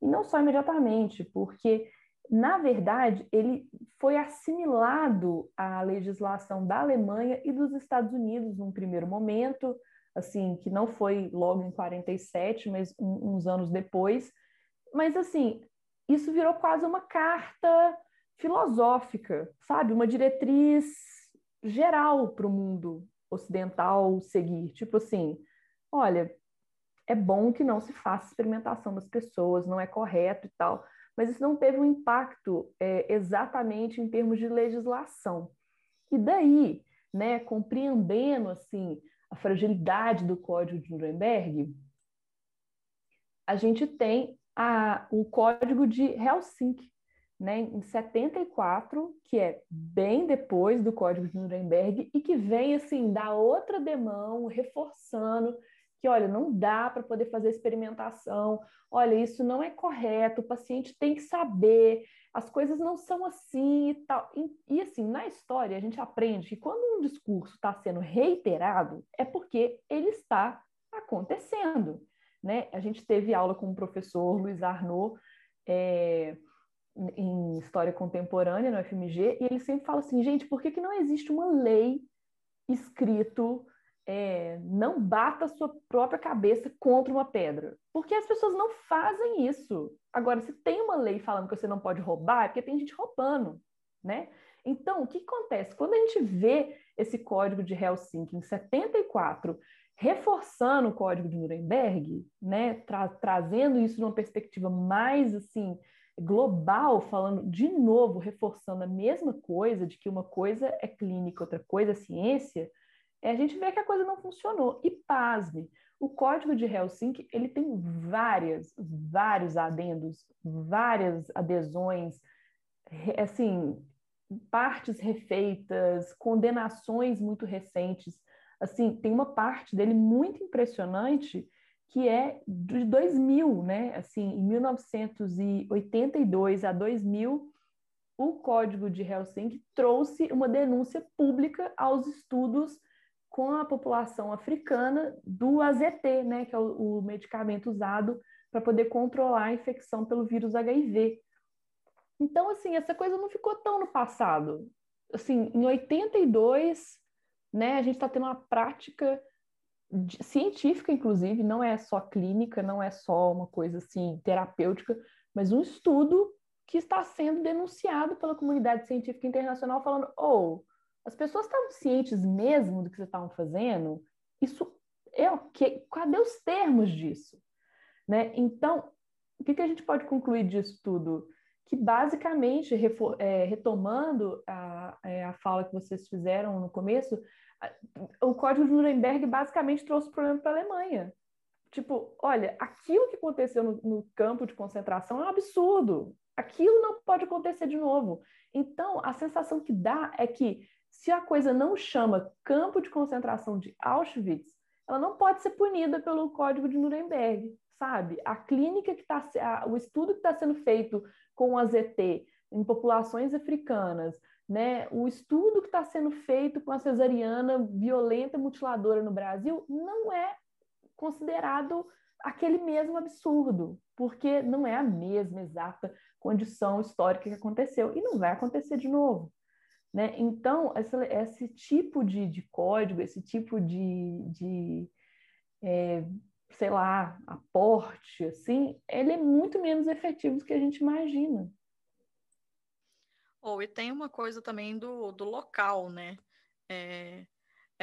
D: E não só imediatamente, porque, na verdade, ele foi assimilado à legislação da Alemanha e dos Estados Unidos num primeiro momento, assim, que não foi logo em 47, mas um, uns anos depois. Mas, assim, isso virou quase uma carta filosófica, sabe? Uma diretriz geral para o mundo ocidental seguir. Tipo assim, olha, é bom que não se faça experimentação das pessoas, não é correto e tal, mas isso não teve um impacto é, exatamente em termos de legislação. E daí, né, compreendendo assim a fragilidade do Código de Nuremberg, a gente tem a, o Código de Helsinki, né, em 74, que é bem depois do Código de Nuremberg e que vem assim da outra demão, reforçando que olha, não dá para poder fazer experimentação, olha, isso não é correto, o paciente tem que saber, as coisas não são assim e tal. E, e assim, na história, a gente aprende que quando um discurso está sendo reiterado, é porque ele está acontecendo. Né? A gente teve aula com o professor Luiz Arnaud é, em História Contemporânea, no FMG, e ele sempre fala assim, gente, por que, que não existe uma lei escrito é, não bata a sua própria cabeça contra uma pedra. Porque as pessoas não fazem isso. Agora, se tem uma lei falando que você não pode roubar, é porque tem gente roubando, né? Então, o que acontece? Quando a gente vê esse código de Helsinki em 74 reforçando o código de Nuremberg, né, tra trazendo isso numa perspectiva mais assim global, falando de novo, reforçando a mesma coisa, de que uma coisa é clínica, outra coisa é ciência, a gente vê que a coisa não funcionou. E pasme, o Código de Helsinki ele tem várias, vários adendos, várias adesões, assim, partes refeitas, condenações muito recentes. Assim, tem uma parte dele muito impressionante que é de 2000, né? Assim, em 1982 a 2000, o Código de Helsinki trouxe uma denúncia pública aos estudos com a população africana do AZT, né, que é o, o medicamento usado para poder controlar a infecção pelo vírus HIV. Então, assim, essa coisa não ficou tão no passado. Assim, em 82, né, a gente está tendo uma prática científica, inclusive, não é só clínica, não é só uma coisa assim terapêutica, mas um estudo que está sendo denunciado pela comunidade científica internacional, falando: ou oh, as pessoas estavam cientes mesmo do que vocês estavam fazendo? Isso é o quê? Cadê os termos disso? Né? Então, o que, que a gente pode concluir disso tudo? Que basicamente, é, retomando a, é, a fala que vocês fizeram no começo, o Código de Nuremberg basicamente trouxe problema para a Alemanha. Tipo, olha, aquilo que aconteceu no, no campo de concentração é um absurdo. Aquilo não pode acontecer de novo. Então, a sensação que dá é que se a coisa não chama campo de concentração de Auschwitz, ela não pode ser punida pelo Código de Nuremberg, sabe? A clínica que está, o estudo que está sendo feito com a ZT em populações africanas, né? O estudo que está sendo feito com a cesariana violenta mutiladora no Brasil não é considerado aquele mesmo absurdo, porque não é a mesma exata condição histórica que aconteceu e não vai acontecer de novo. Né? Então, esse, esse tipo de, de, código, esse tipo de, de é, sei lá, aporte, assim, ele é muito menos efetivo do que a gente imagina.
A: Oh, e tem uma coisa também do, do local, né? É,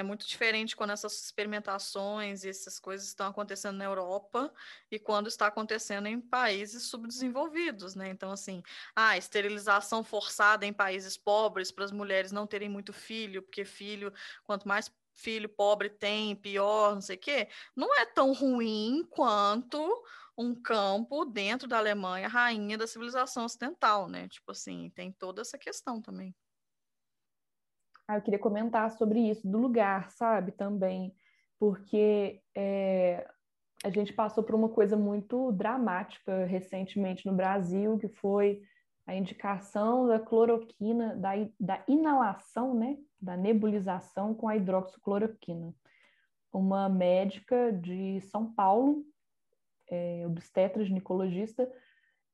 A: é muito diferente quando essas experimentações e essas coisas estão acontecendo na Europa e quando está acontecendo em países subdesenvolvidos, né? Então, assim, a esterilização forçada em países pobres para as mulheres não terem muito filho, porque filho, quanto mais filho pobre tem, pior, não sei o quê, não é tão ruim quanto um campo dentro da Alemanha, rainha da civilização ocidental, né? Tipo assim, tem toda essa questão também.
D: Ah, eu queria comentar sobre isso, do lugar, sabe, também, porque é, a gente passou por uma coisa muito dramática recentemente no Brasil, que foi a indicação da cloroquina, da, da inalação, né, da nebulização com a hidroxicloroquina. Uma médica de São Paulo, é, obstetra ginecologista,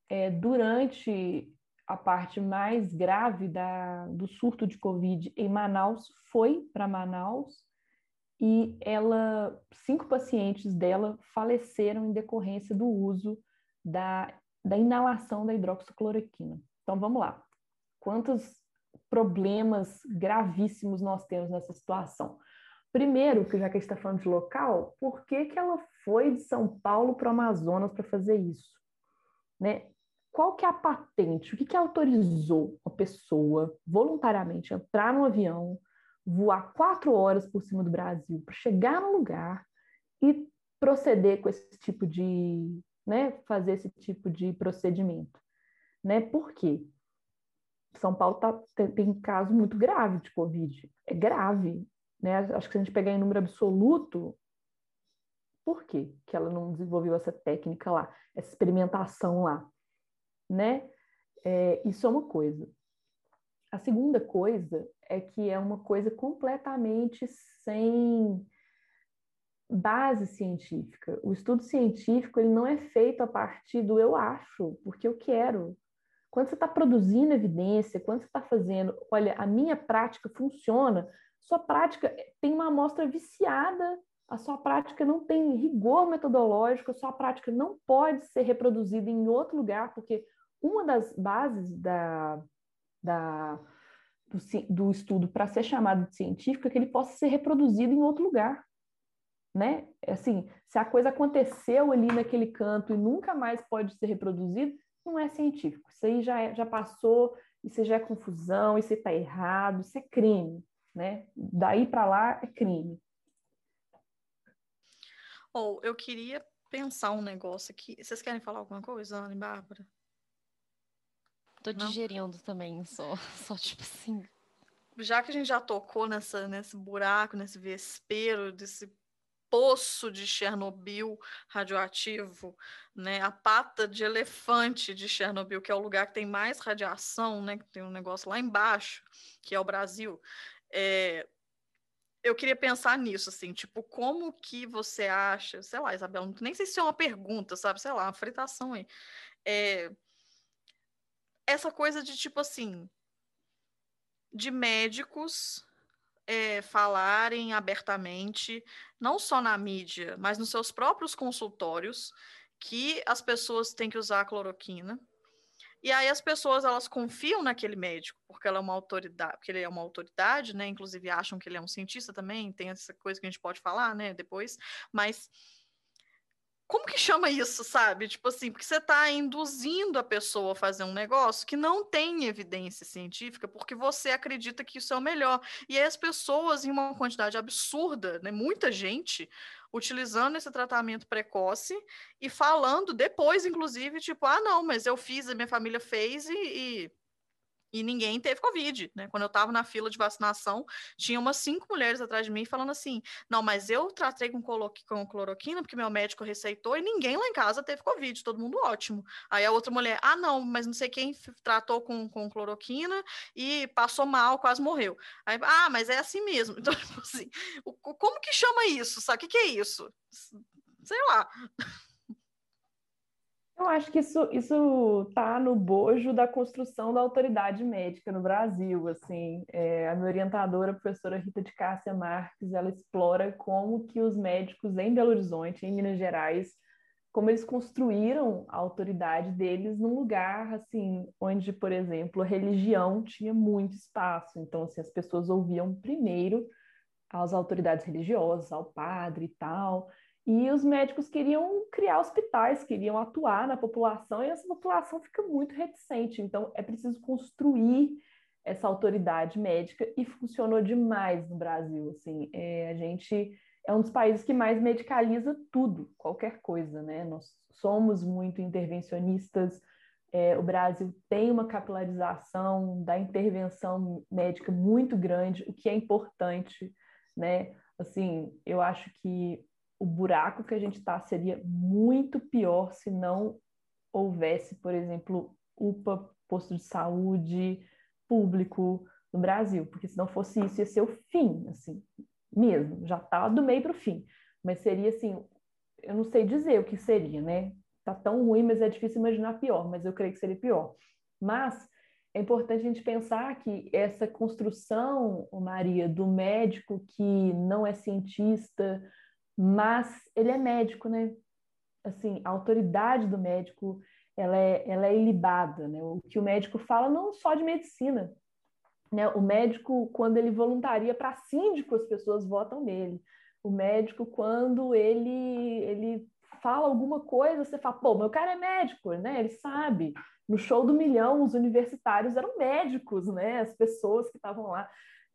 D: é, durante a parte mais grave da, do surto de Covid em Manaus foi para Manaus e ela, cinco pacientes dela faleceram em decorrência do uso da, da inalação da hidroxicloroquina. Então vamos lá. Quantos problemas gravíssimos nós temos nessa situação? Primeiro, que já que a gente está falando de local, por que, que ela foi de São Paulo para o Amazonas para fazer isso? Né? Qual que é a patente? O que, que autorizou a pessoa voluntariamente entrar no avião, voar quatro horas por cima do Brasil para chegar no lugar e proceder com esse tipo de, né, fazer esse tipo de procedimento, né? Por quê? São Paulo tá, tem, tem caso muito grave de Covid, é grave, né? Acho que se a gente pegar em número absoluto, por quê que ela não desenvolveu essa técnica lá, essa experimentação lá? Né? É, isso é uma coisa. A segunda coisa é que é uma coisa completamente sem base científica. O estudo científico ele não é feito a partir do eu acho, porque eu quero. Quando você está produzindo evidência, quando você está fazendo, olha, a minha prática funciona, sua prática tem uma amostra viciada, a sua prática não tem rigor metodológico, a sua prática não pode ser reproduzida em outro lugar, porque uma das bases da, da, do, do estudo para ser chamado de científico é que ele possa ser reproduzido em outro lugar. Né? É assim, se a coisa aconteceu ali naquele canto e nunca mais pode ser reproduzido, não é científico. Isso aí já, é, já passou, isso já é confusão, isso está errado, isso é crime. Né? Daí para lá é crime.
A: Ou oh, eu queria pensar um negócio aqui. Vocês querem falar alguma coisa, Ana e Bárbara?
B: Tô digerindo também, só, só tipo assim.
A: Já que a gente já tocou nessa, nesse buraco, nesse vespeiro, desse poço de Chernobyl radioativo, né? A pata de elefante de Chernobyl, que é o lugar que tem mais radiação, né? Que tem um negócio lá embaixo, que é o Brasil. É... Eu queria pensar nisso, assim, tipo, como que você acha, sei lá, Isabela, nem sei se é uma pergunta, sabe? Sei lá, uma fritação aí. É essa coisa de tipo assim, de médicos é, falarem abertamente, não só na mídia, mas nos seus próprios consultórios, que as pessoas têm que usar a cloroquina. E aí as pessoas elas confiam naquele médico, porque ela é uma autoridade, porque ele é uma autoridade, né? Inclusive acham que ele é um cientista também, tem essa coisa que a gente pode falar, né, depois, mas como que chama isso, sabe? Tipo assim, porque você está induzindo a pessoa a fazer um negócio que não tem evidência científica, porque você acredita que isso é o melhor. E aí as pessoas, em uma quantidade absurda, né, muita gente, utilizando esse tratamento precoce e falando depois, inclusive, tipo, ah, não, mas eu fiz, a minha família fez e, e e ninguém teve Covid, né? Quando eu estava na fila de vacinação, tinha umas cinco mulheres atrás de mim falando assim: não, mas eu tratei com, com cloroquina porque meu médico receitou e ninguém lá em casa teve Covid, todo mundo ótimo. Aí a outra mulher: ah, não, mas não sei quem tratou com, com cloroquina e passou mal, quase morreu. Aí, ah, mas é assim mesmo. Então, tipo assim, o, como que chama isso? Sabe o que, que é isso? Sei lá.
D: Eu acho que isso isso está no bojo da construção da autoridade médica no Brasil. Assim, é, a minha orientadora, a professora Rita de Cássia Marques, ela explora como que os médicos em Belo Horizonte, em Minas Gerais, como eles construíram a autoridade deles num lugar assim onde, por exemplo, a religião tinha muito espaço. Então, assim, as pessoas ouviam primeiro às autoridades religiosas, ao padre e tal. E os médicos queriam criar hospitais, queriam atuar na população, e essa população fica muito reticente. Então, é preciso construir essa autoridade médica e funcionou demais no Brasil. Assim, é, a gente é um dos países que mais medicaliza tudo, qualquer coisa, né? Nós somos muito intervencionistas. É, o Brasil tem uma capilarização da intervenção médica muito grande, o que é importante, né? Assim, eu acho que o buraco que a gente está seria muito pior se não houvesse, por exemplo, UPA, posto de saúde público no Brasil, porque se não fosse isso ia ser o fim, assim, mesmo, já está do meio para o fim, mas seria assim, eu não sei dizer o que seria, né? Tá tão ruim, mas é difícil imaginar pior, mas eu creio que seria pior. Mas é importante a gente pensar que essa construção, Maria, do médico que não é cientista, mas ele é médico, né? Assim, a autoridade do médico, ela é, ela é ilibada, né? O que o médico fala não só de medicina, né? O médico, quando ele voluntaria para síndico, as pessoas votam nele. O médico, quando ele, ele fala alguma coisa, você fala, pô, meu cara é médico, né? Ele sabe. No show do milhão, os universitários eram médicos, né? As pessoas que estavam lá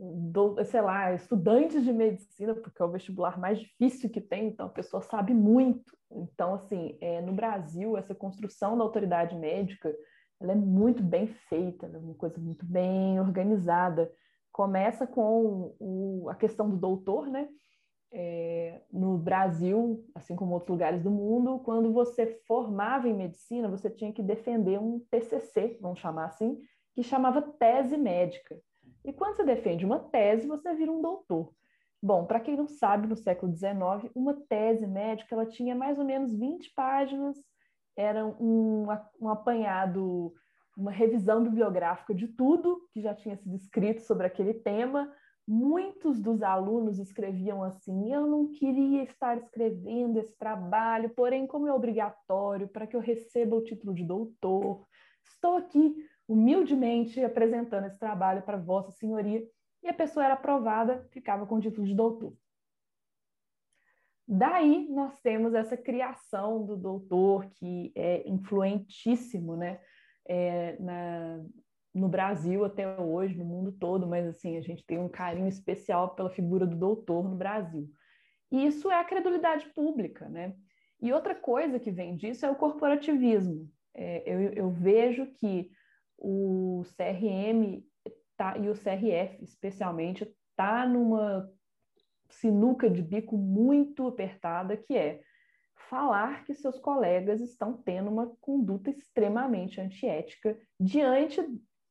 D: do, sei lá, estudantes de medicina, porque é o vestibular mais difícil que tem, então a pessoa sabe muito. Então, assim, é, no Brasil, essa construção da autoridade médica, ela é muito bem feita, é uma coisa muito bem organizada. Começa com o, a questão do doutor, né? É, no Brasil, assim como outros lugares do mundo, quando você formava em medicina, você tinha que defender um TCC, vamos chamar assim, que chamava tese médica. E quando você defende uma tese, você vira um doutor. Bom, para quem não sabe, no século XIX, uma tese médica ela tinha mais ou menos 20 páginas, era um, um apanhado, uma revisão bibliográfica de tudo que já tinha sido escrito sobre aquele tema. Muitos dos alunos escreviam assim: eu não queria estar escrevendo esse trabalho, porém, como é obrigatório para que eu receba o título de doutor, estou aqui humildemente apresentando esse trabalho para Vossa Senhoria, e a pessoa era aprovada, ficava com o título de doutor. Daí nós temos essa criação do doutor, que é influentíssimo né? É, na, no Brasil até hoje, no mundo todo, mas assim, a gente tem um carinho especial pela figura do doutor no Brasil. E isso é a credulidade pública, né? E outra coisa que vem disso é o corporativismo. É, eu, eu vejo que o CRM tá, e o CRF, especialmente, está numa sinuca de bico muito apertada, que é falar que seus colegas estão tendo uma conduta extremamente antiética diante,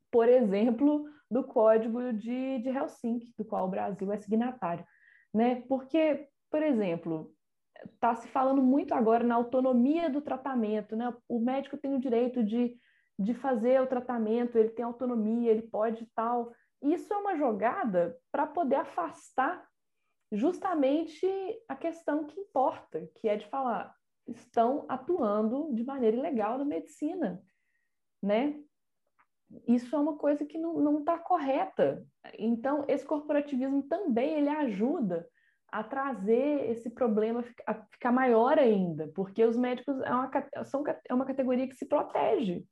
D: por exemplo, do Código de, de Helsinki, do qual o Brasil é signatário. Né? Porque, por exemplo, está se falando muito agora na autonomia do tratamento. Né? O médico tem o direito de de fazer o tratamento, ele tem autonomia, ele pode tal. Isso é uma jogada para poder afastar justamente a questão que importa, que é de falar, estão atuando de maneira ilegal na medicina, né? Isso é uma coisa que não está correta. Então, esse corporativismo também ele ajuda a trazer esse problema a ficar maior ainda, porque os médicos é uma, são, é uma categoria que se protege,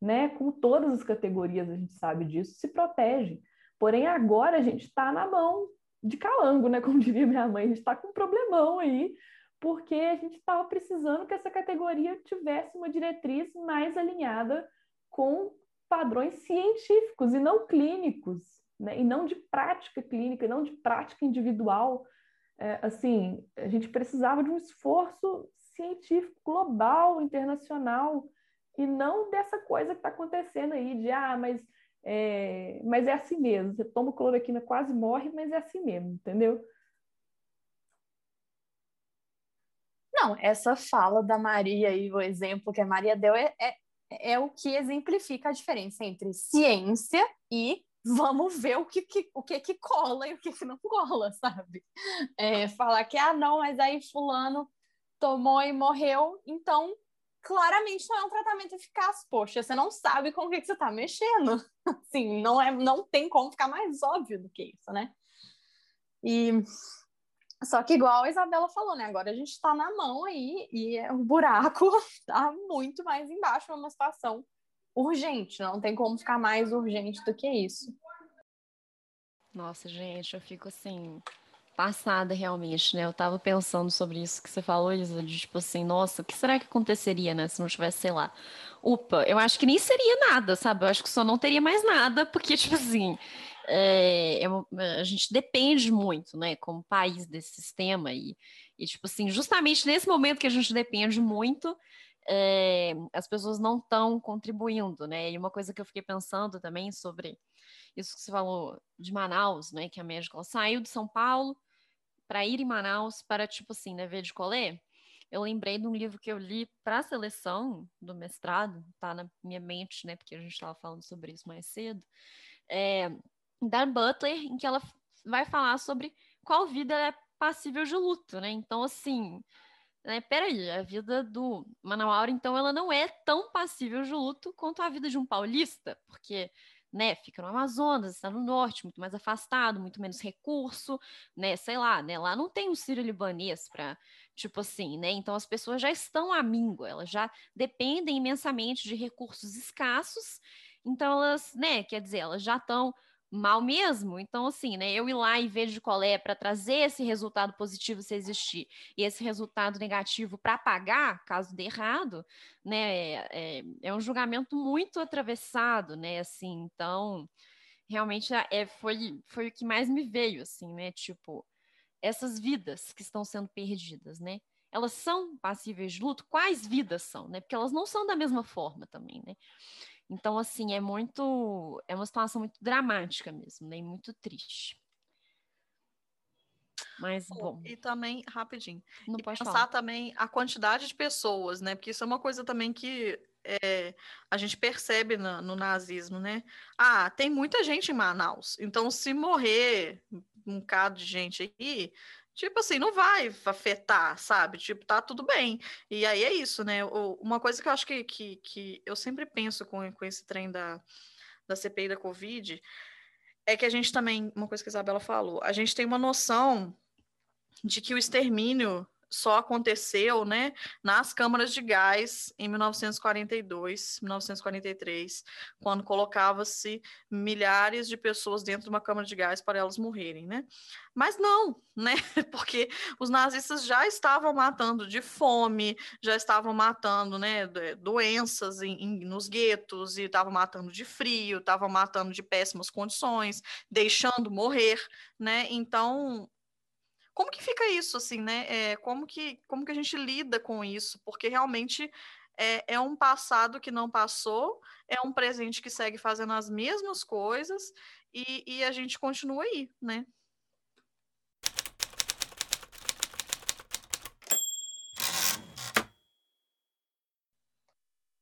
D: né? Como todas as categorias, a gente sabe disso, se protege. Porém, agora a gente está na mão de calango, né? Como diria minha mãe, a gente está com um problemão aí, porque a gente estava precisando que essa categoria tivesse uma diretriz mais alinhada com padrões científicos e não clínicos, né? E não de prática clínica, e não de prática individual. É, assim, a gente precisava de um esforço científico global, internacional, e não dessa coisa que está acontecendo aí de ah, mas é, mas é assim mesmo. Você toma cloroquina, quase morre, mas é assim mesmo, entendeu?
C: Não, essa fala da Maria e o exemplo que a Maria deu é, é, é o que exemplifica a diferença entre ciência e vamos ver o que, que, o que, que cola e o que, que não cola, sabe? É, falar que, ah, não, mas aí fulano tomou e morreu, então claramente não é um tratamento eficaz. Poxa, você não sabe com o que, que você está mexendo. Assim, não, é, não tem como ficar mais óbvio do que isso, né? E só que igual a Isabela falou, né? Agora a gente está na mão aí e o buraco está muito mais embaixo, é uma situação urgente, não tem como ficar mais urgente do que isso.
B: Nossa, gente, eu fico assim, passada realmente, né? Eu tava pensando sobre isso que você falou, Isa, de tipo assim, nossa, o que será que aconteceria, né, se não tivesse, sei lá. Upa, eu acho que nem seria nada, sabe? Eu acho que só não teria mais nada, porque, tipo assim, é, é, a gente depende muito, né, como país desse sistema e, e, tipo assim, justamente nesse momento que a gente depende muito, é, as pessoas não estão contribuindo, né? E uma coisa que eu fiquei pensando também sobre isso que você falou de Manaus, né? Que a médica saiu de São Paulo, para ir em Manaus para, tipo assim, né, ver de colê, eu lembrei de um livro que eu li para a seleção do mestrado, tá na minha mente, né, porque a gente estava falando sobre isso mais cedo, é, da Butler, em que ela vai falar sobre qual vida é passível de luto, né? Então, assim, né, peraí, a vida do Manauara, então, ela não é tão passível de luto quanto a vida de um paulista, porque né, fica no Amazonas, está no norte, muito mais afastado, muito menos recurso, né, sei lá, né, lá não tem um sírio-libanês para, tipo assim, né, então as pessoas já estão à míngua, elas já dependem imensamente de recursos escassos, então elas, né, quer dizer, elas já estão mal mesmo. Então, assim, né, eu ir lá e de qual é para trazer esse resultado positivo se existir e esse resultado negativo para pagar, caso dê errado, né, é, é, um julgamento muito atravessado, né, assim, então, realmente é, foi, foi o que mais me veio, assim, né, tipo, essas vidas que estão sendo perdidas, né, elas são passíveis de luto? Quais vidas são, né, porque elas não são da mesma forma também, né, então, assim, é muito. É uma situação muito dramática mesmo, né? E muito triste. Mas, bom.
A: E também, rapidinho.
B: Não
A: e
B: pode
A: pensar
B: falar.
A: também a quantidade de pessoas, né? Porque isso é uma coisa também que é, a gente percebe no, no, nazismo, né? Ah, tem muita gente em Manaus. Então, se morrer um bocado de gente aí, tipo assim, não vai afetar, sabe? Tipo, tá tudo bem. E aí é isso, né? Uma coisa que eu acho que, que, que eu sempre penso com, com esse trem da, da CPI da Covid é que a gente também, uma coisa que a Isabela falou, a gente tem uma noção de que o extermínio só aconteceu né, nas câmaras de gás em 1942, 1943, quando colocava-se milhares de pessoas dentro de uma câmara de gás para elas morrerem, né? Mas não, né? Porque os nazistas já estavam matando de fome, já estavam matando né, doenças em, em, nos guetos, e estavam matando de frio, estavam matando de péssimas condições, deixando morrer, né? Então, como que fica isso, assim, né? É, como, que, como que a gente lida com isso? Porque realmente é, é um passado que não passou, é um presente que segue fazendo as mesmas coisas e, e a gente continua aí, né?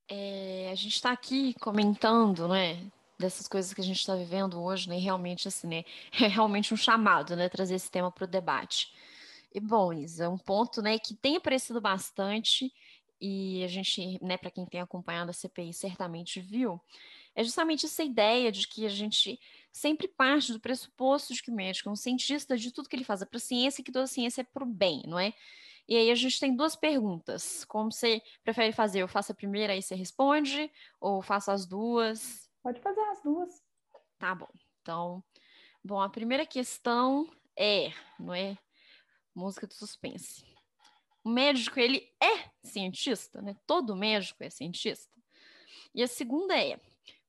B: É, a gente está aqui comentando, né, dessas coisas que a gente está vivendo hoje, né? Realmente, assim, né? É realmente um chamado, né? Trazer esse tema para o debate. E, bom, Isa, um ponto, né, que tem aparecido bastante e a gente, né, para quem tem acompanhado a CPI, certamente viu, é justamente essa ideia de que a gente sempre parte do pressuposto de que o médico é um cientista de tudo que ele faz é para a ciência e que toda ciência é para o bem, não é? E aí a gente tem duas perguntas. Como você prefere fazer? Eu faço a primeira, aí você responde, ou faço as duas?
D: Pode fazer as duas.
B: Tá bom. Então, bom, a primeira questão é, não é? Música do suspense. O médico, ele é cientista, né? Todo médico é cientista. E a segunda é,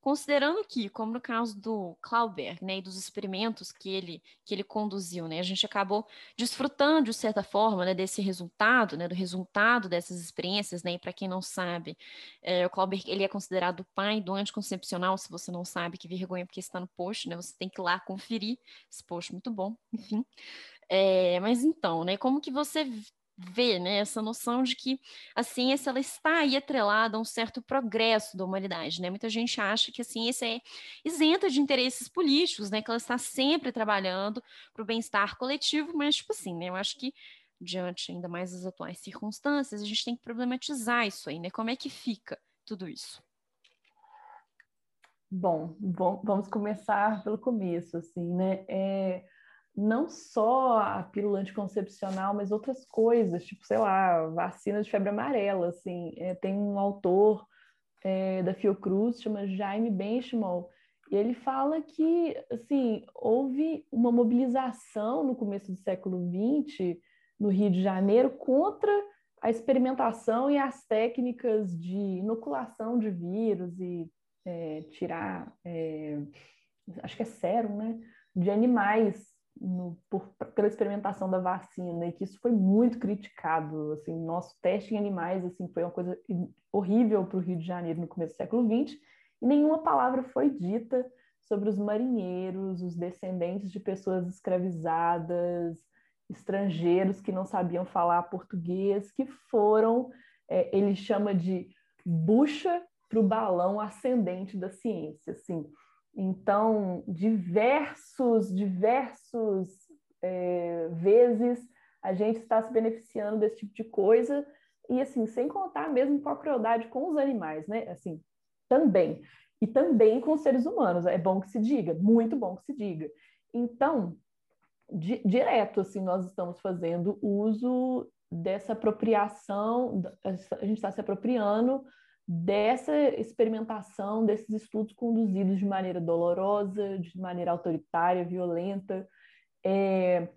B: Considerando que, como no caso do Clauber, né, e dos experimentos que ele, que ele conduziu, né, a gente acabou desfrutando, de certa forma, né, desse resultado, né, do resultado dessas experiências, né, e para quem não sabe, é, o Clauber, ele é considerado o pai do anticoncepcional, se você não sabe, que vergonha, porque está no post, né, você tem que ir lá conferir esse post, muito bom, enfim. É, mas então, né, como que você ver né, essa noção de que a ciência ela está aí atrelada a um certo progresso da humanidade. Né? Muita gente acha que a ciência é isenta de interesses políticos, né, que ela está sempre trabalhando para o bem-estar coletivo, mas, tipo assim, né, eu acho que diante ainda mais das atuais circunstâncias, a gente tem que problematizar isso aí, né? Como é que fica tudo isso?
D: Bom, bom vamos começar pelo começo, assim, né? É, não só a pílula anticoncepcional, mas outras coisas, tipo, sei lá, vacina de febre amarela, assim. É, tem um autor é, da Fiocruz, chama Jaime Benchimol, e ele fala que, assim, houve uma mobilização no começo do século XX, no Rio de Janeiro, contra a experimentação e as técnicas de inoculação de vírus e é, tirar, é, acho que é sérum, né, de animais no, por, pela experimentação da vacina e que isso foi muito criticado. Assim, nosso teste em animais assim foi uma coisa horrível para o Rio de Janeiro no começo do século XX e nenhuma palavra foi dita sobre os marinheiros, os descendentes de pessoas escravizadas, estrangeiros que não sabiam falar português, que foram, é, ele chama de bucha para o balão ascendente da ciência, assim. Então, diversos, diversos é, vezes a gente está se beneficiando desse tipo de coisa e assim, sem contar mesmo com a crueldade com os animais, né? Assim, também. E também com os seres humanos, é bom que se diga, muito bom que se diga. Então, di direto, assim, nós estamos fazendo uso dessa apropriação, a gente está se apropriando dessa experimentação, desses estudos conduzidos de maneira dolorosa, de maneira autoritária, violenta. É,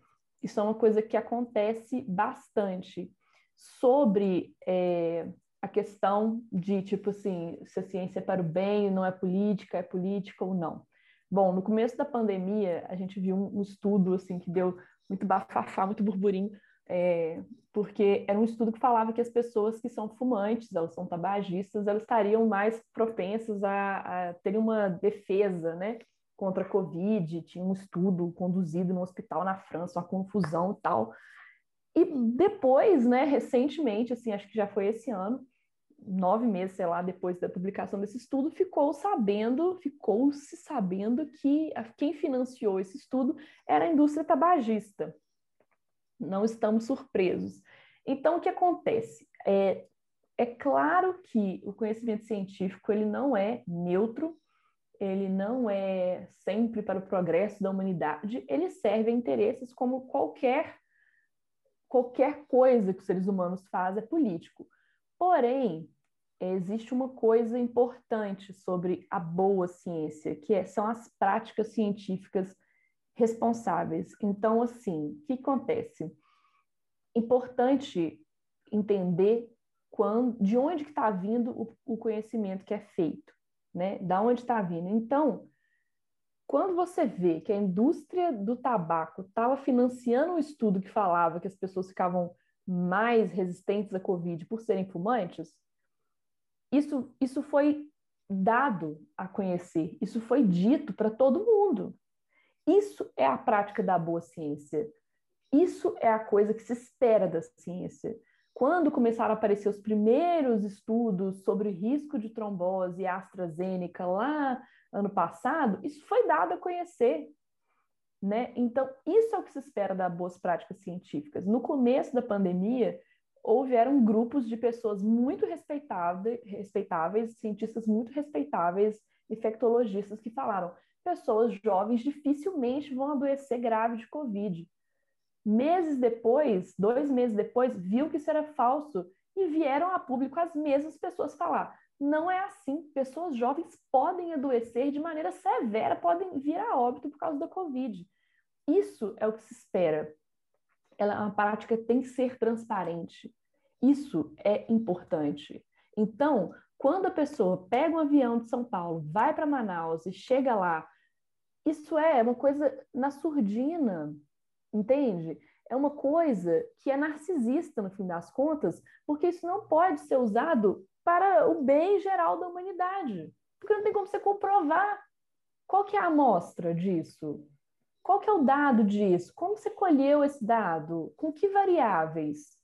D: isso é uma coisa que acontece bastante. Sobre é, a questão de, tipo assim, se a ciência é para o bem, não é política, é política ou não. Bom, no começo da pandemia, a gente viu um, estudo, assim, que deu muito bafafá, muito burburinho, é, porque era um estudo que falava que as pessoas que são fumantes, elas são tabagistas, elas estariam mais propensas a, a uma defesa, né, contra a Covid. Tinha um estudo conduzido no hospital na França, uma confusão e tal. E depois, né, recentemente, assim, acho que já foi esse ano, nove meses, sei lá, depois da publicação desse estudo, ficou sabendo, ficou-se sabendo que quem financiou esse estudo era a indústria tabagista não estamos surpresos. Então, o que acontece? É, é claro que o conhecimento científico ele não é neutro, ele não é sempre para o progresso da humanidade, ele serve a interesses como qualquer qualquer coisa que os seres humanos fazem é político. Porém, existe uma coisa importante sobre a boa ciência, que é, são as práticas científicas responsáveis. Então, assim, o que acontece? Importante entender quando, de onde que está vindo o, o, conhecimento que é feito, né? Da onde está vindo. Então, quando você vê que a indústria do tabaco estava financiando um estudo que falava que as pessoas ficavam mais resistentes à Covid por serem fumantes, isso, isso foi dado a conhecer, isso foi dito para todo mundo. Isso é a prática da boa ciência. Isso é a coisa que se espera da ciência. Quando começaram a aparecer os primeiros estudos sobre risco de trombose e AstraZeneca lá ano passado, isso foi dado a conhecer. Né? Então, isso é o que se espera das boas práticas científicas. No começo da pandemia, houveram grupos de pessoas muito respeitáveis, respeitáveis, cientistas muito respeitáveis, infectologistas que falaram: pessoas jovens dificilmente vão adoecer grave de Covid. Meses depois, dois meses depois, viu que isso era falso e vieram a público as mesmas pessoas falar: não é assim. Pessoas jovens podem adoecer de maneira severa, podem vir a óbito por causa da Covid. Isso é o que se espera. Ela, a prática tem que ser transparente. Isso é importante. Então, quando a pessoa pega um avião de São Paulo, vai para Manaus e chega lá, isso é uma coisa na surdina, entende? É uma coisa que é narcisista, no fim das contas, porque isso não pode ser usado para o bem geral da humanidade. Porque não tem como você comprovar. Qual que é a amostra disso? Qual que é o dado disso? Como você colheu esse dado? Com que variáveis?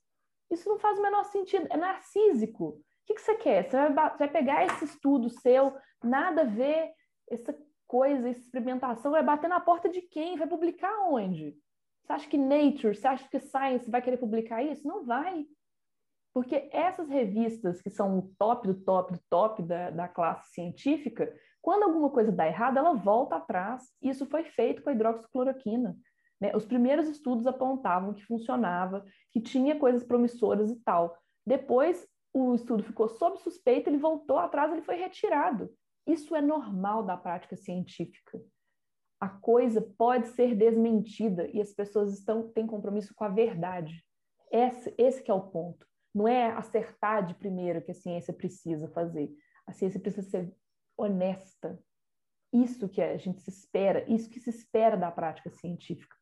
D: Isso não faz o menor sentido. É narcísico. O que, que você quer? Você vai, vai pegar esse estudo seu, nada a ver, essa coisa, experimentação, vai bater na porta de quem? Vai publicar onde? Você acha que Nature, você acha que Science vai querer publicar isso? Não vai. Porque essas revistas que são o top do top do top da, da classe científica, quando alguma coisa dá errado, ela volta atrás. Isso foi feito com a hidroxicloroquina. Né? Os primeiros estudos apontavam que funcionava, que tinha coisas promissoras e tal. Depois, o estudo ficou sob suspeita, ele voltou atrás, ele foi retirado. Isso é normal da prática científica. A coisa pode ser desmentida e as pessoas estão têm compromisso com a verdade. Esse, esse é o ponto. Não é acertar de primeiro que a ciência precisa fazer. A ciência precisa ser honesta. Isso que a gente se espera, isso que se espera da prática científica.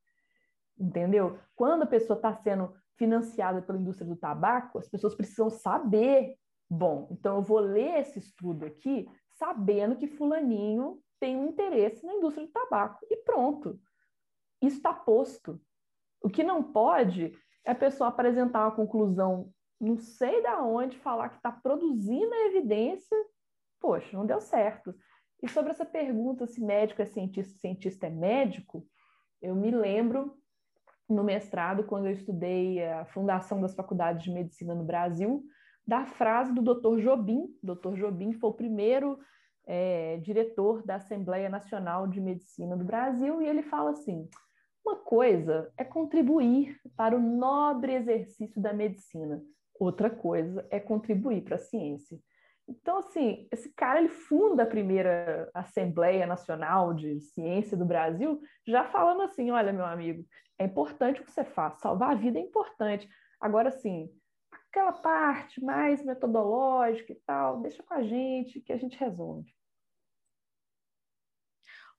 D: Entendeu? Quando a pessoa está sendo financiada pela indústria do tabaco, as pessoas precisam saber. Bom, então eu vou ler esse estudo aqui sabendo que fulaninho tem um interesse na indústria do tabaco. E pronto. Isso está posto. O que não pode é a pessoa apresentar uma conclusão não sei da onde falar que está produzindo a evidência, poxa, não deu certo. E sobre essa pergunta se médico é cientista, cientista é médico, eu me lembro no mestrado, quando eu estudei a fundação das faculdades de medicina no Brasil, da frase do Dr. Jobim. Dr. Jobim foi o primeiro é, diretor da Assembleia Nacional de Medicina do Brasil, e ele fala assim: uma coisa é contribuir para o nobre exercício da medicina, Outra coisa é contribuir para a ciência. Então, assim, esse cara ele funda a primeira Assembleia Nacional de Ciência do Brasil, já falando assim: olha, meu amigo, é importante o que você faz, salvar a vida é importante. Agora, assim, aquela parte mais metodológica e tal, deixa com a gente que a gente resolve.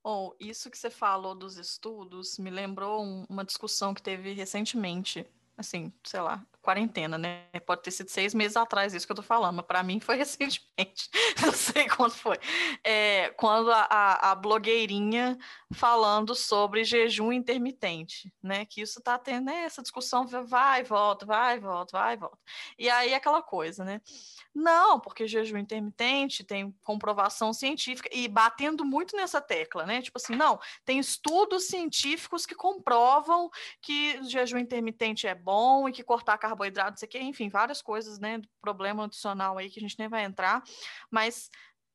A: Oh, isso que você falou dos estudos me lembrou um, uma discussão que teve recentemente, assim, sei lá, quarentena, né? Pode ter sido seis meses atrás, isso que eu tô falando, mas para mim foi recentemente, não sei quando foi. É, quando a, a, a, blogueirinha falando sobre jejum intermitente, né? Que isso tá tendo né, essa discussão, vai, volta, vai, volta, vai, volta. E aí aquela coisa, né? Não, porque jejum intermitente tem comprovação científica e batendo muito nessa tecla, né? Tipo assim, não, tem estudos científicos que comprovam que jejum intermitente é bom e que cortar carboidrato carboidrato, não sei o enfim, várias coisas, né, problema nutricional aí que a gente nem vai entrar, mas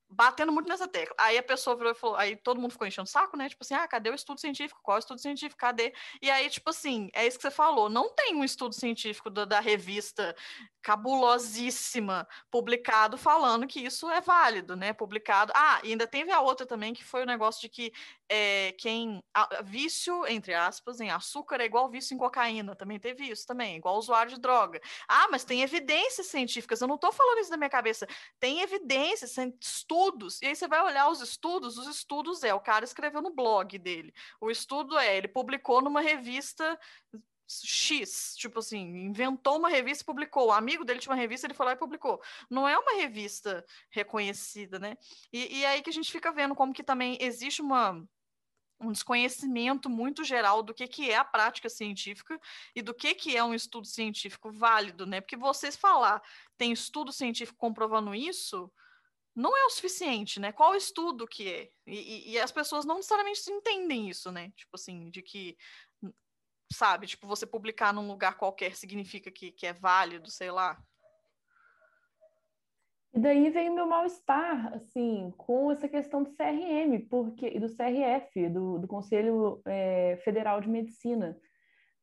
A: batendo muito nessa tecla. Aí a pessoa virou e falou, aí todo mundo ficou enchendo o saco, né? Tipo assim, ah, cadê o estudo científico? Qual é o estudo científico? Cadê? E aí, tipo assim, é isso que você falou, não tem um estudo científico da, da revista cabulosíssima publicado falando que isso é válido, né? Publicado. Ah, ainda teve a outra também, que foi o negócio de que é, quem. A, vício, entre aspas, em açúcar é igual vício em cocaína. Também teve isso também, igual usuário de droga. Ah, mas tem evidências científicas. Eu não estou falando isso da minha cabeça. Tem evidências, estudos. E aí você vai olhar os estudos, os estudos é, o cara escreveu no blog dele. O estudo é, ele publicou numa revista X, tipo assim, inventou uma revista e publicou. O amigo dele tinha uma revista, ele lá e publicou. Não é uma revista reconhecida, né? E, e aí que a gente fica vendo como que também existe uma um desconhecimento muito geral do que, que é a prática científica e do que, que é um estudo científico válido, né? Porque vocês falar tem estudo científico comprovando isso, não é o suficiente, né? Qual estudo que é? E, e, e, as pessoas não necessariamente entendem isso, né? Tipo assim, de que, sabe, tipo, você publicar num lugar qualquer significa que, que é válido, sei lá.
D: E daí vem meu mal-estar, assim, com essa questão do CRM, porque, do CRF, do, do Conselho é, Federal de Medicina,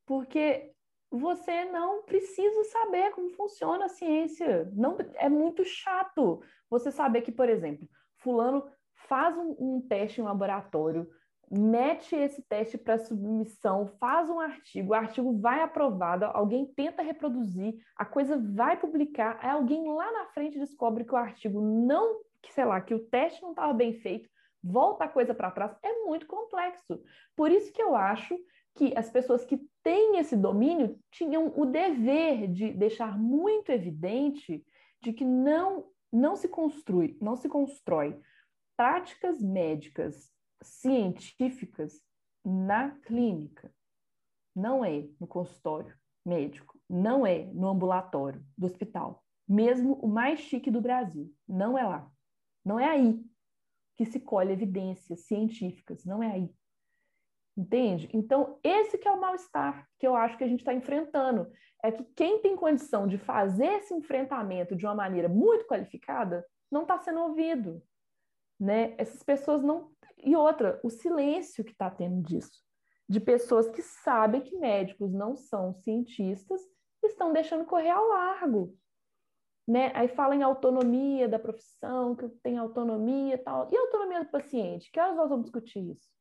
D: porque você não precisa saber como funciona a ciência. Não é muito chato você saber que, por exemplo, fulano faz um, um teste em laboratório, mete esse teste para submissão, faz um artigo, o artigo vai aprovado, alguém tenta reproduzir, a coisa vai publicar, aí alguém lá na frente descobre que o artigo não, que sei lá, que o teste não estava bem feito, volta a coisa para trás, é muito complexo. Por isso que eu acho que as pessoas que têm esse domínio tinham o dever de deixar muito evidente de que não não se construi, não se constrói práticas médicas científicas na clínica. Não é no consultório médico, não é no ambulatório do hospital, mesmo o mais chique do Brasil, não é lá. Não é aí que se colhe evidências científicas, não é aí. Entende? Então, esse que é o mal-estar que eu acho que a gente está enfrentando. É que quem tem condição de fazer esse enfrentamento de uma maneira muito qualificada não está sendo ouvido. Né? Essas pessoas não. E outra, o silêncio que está tendo disso. De pessoas que sabem que médicos não são cientistas estão deixando correr ao largo. Né? Aí fala em autonomia da profissão, que tem autonomia e tal. E autonomia do paciente? Que horas nós vamos discutir isso?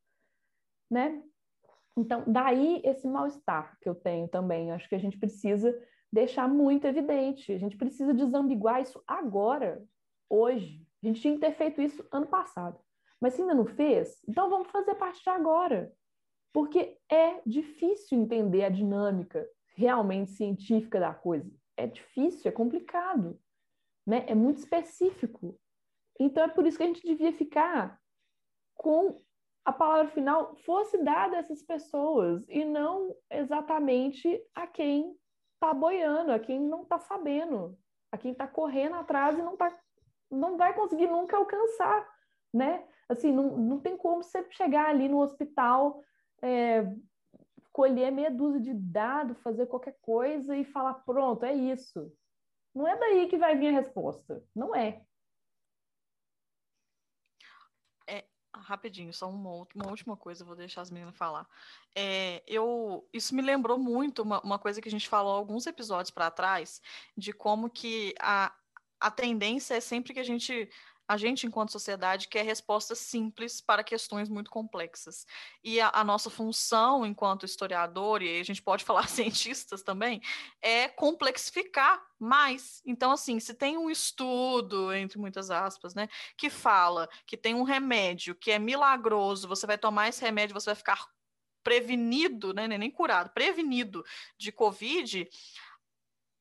D: Né? Então, daí esse mal-estar que eu tenho também. acho que a gente precisa deixar muito evidente. A gente precisa desambiguar isso agora, hoje. A gente tinha que ter feito isso ano passado. Mas se ainda não fez, então vamos fazer a partir de agora. Porque é difícil entender a dinâmica realmente científica da coisa. É difícil, é complicado. Né? É muito específico. Então é por isso que a gente devia ficar com a palavra final fosse dada a essas pessoas e não exatamente a quem está boiando, a quem não está sabendo, a quem está correndo atrás e não, tá, não vai conseguir nunca alcançar, né? Assim, não, não tem como você chegar ali no hospital, é, colher meia dúzia de dados, fazer qualquer coisa e falar, pronto, é isso. Não é daí que vai vir a resposta. Não é.
A: Rapidinho, só uma, uma última coisa, vou deixar as meninas falar. É, eu, isso me lembrou muito uma, uma coisa que a gente falou alguns episódios para trás, de como que a, a tendência é sempre que a gente a gente, enquanto sociedade, quer respostas simples para questões muito complexas. E a, a, nossa função, enquanto historiador, e a gente pode falar cientistas também, é complexificar mais. Então, assim, se tem um estudo, entre muitas aspas, né, que fala que tem um remédio que é milagroso, você vai tomar esse remédio, você vai ficar prevenido, né, nem curado, prevenido de Covid,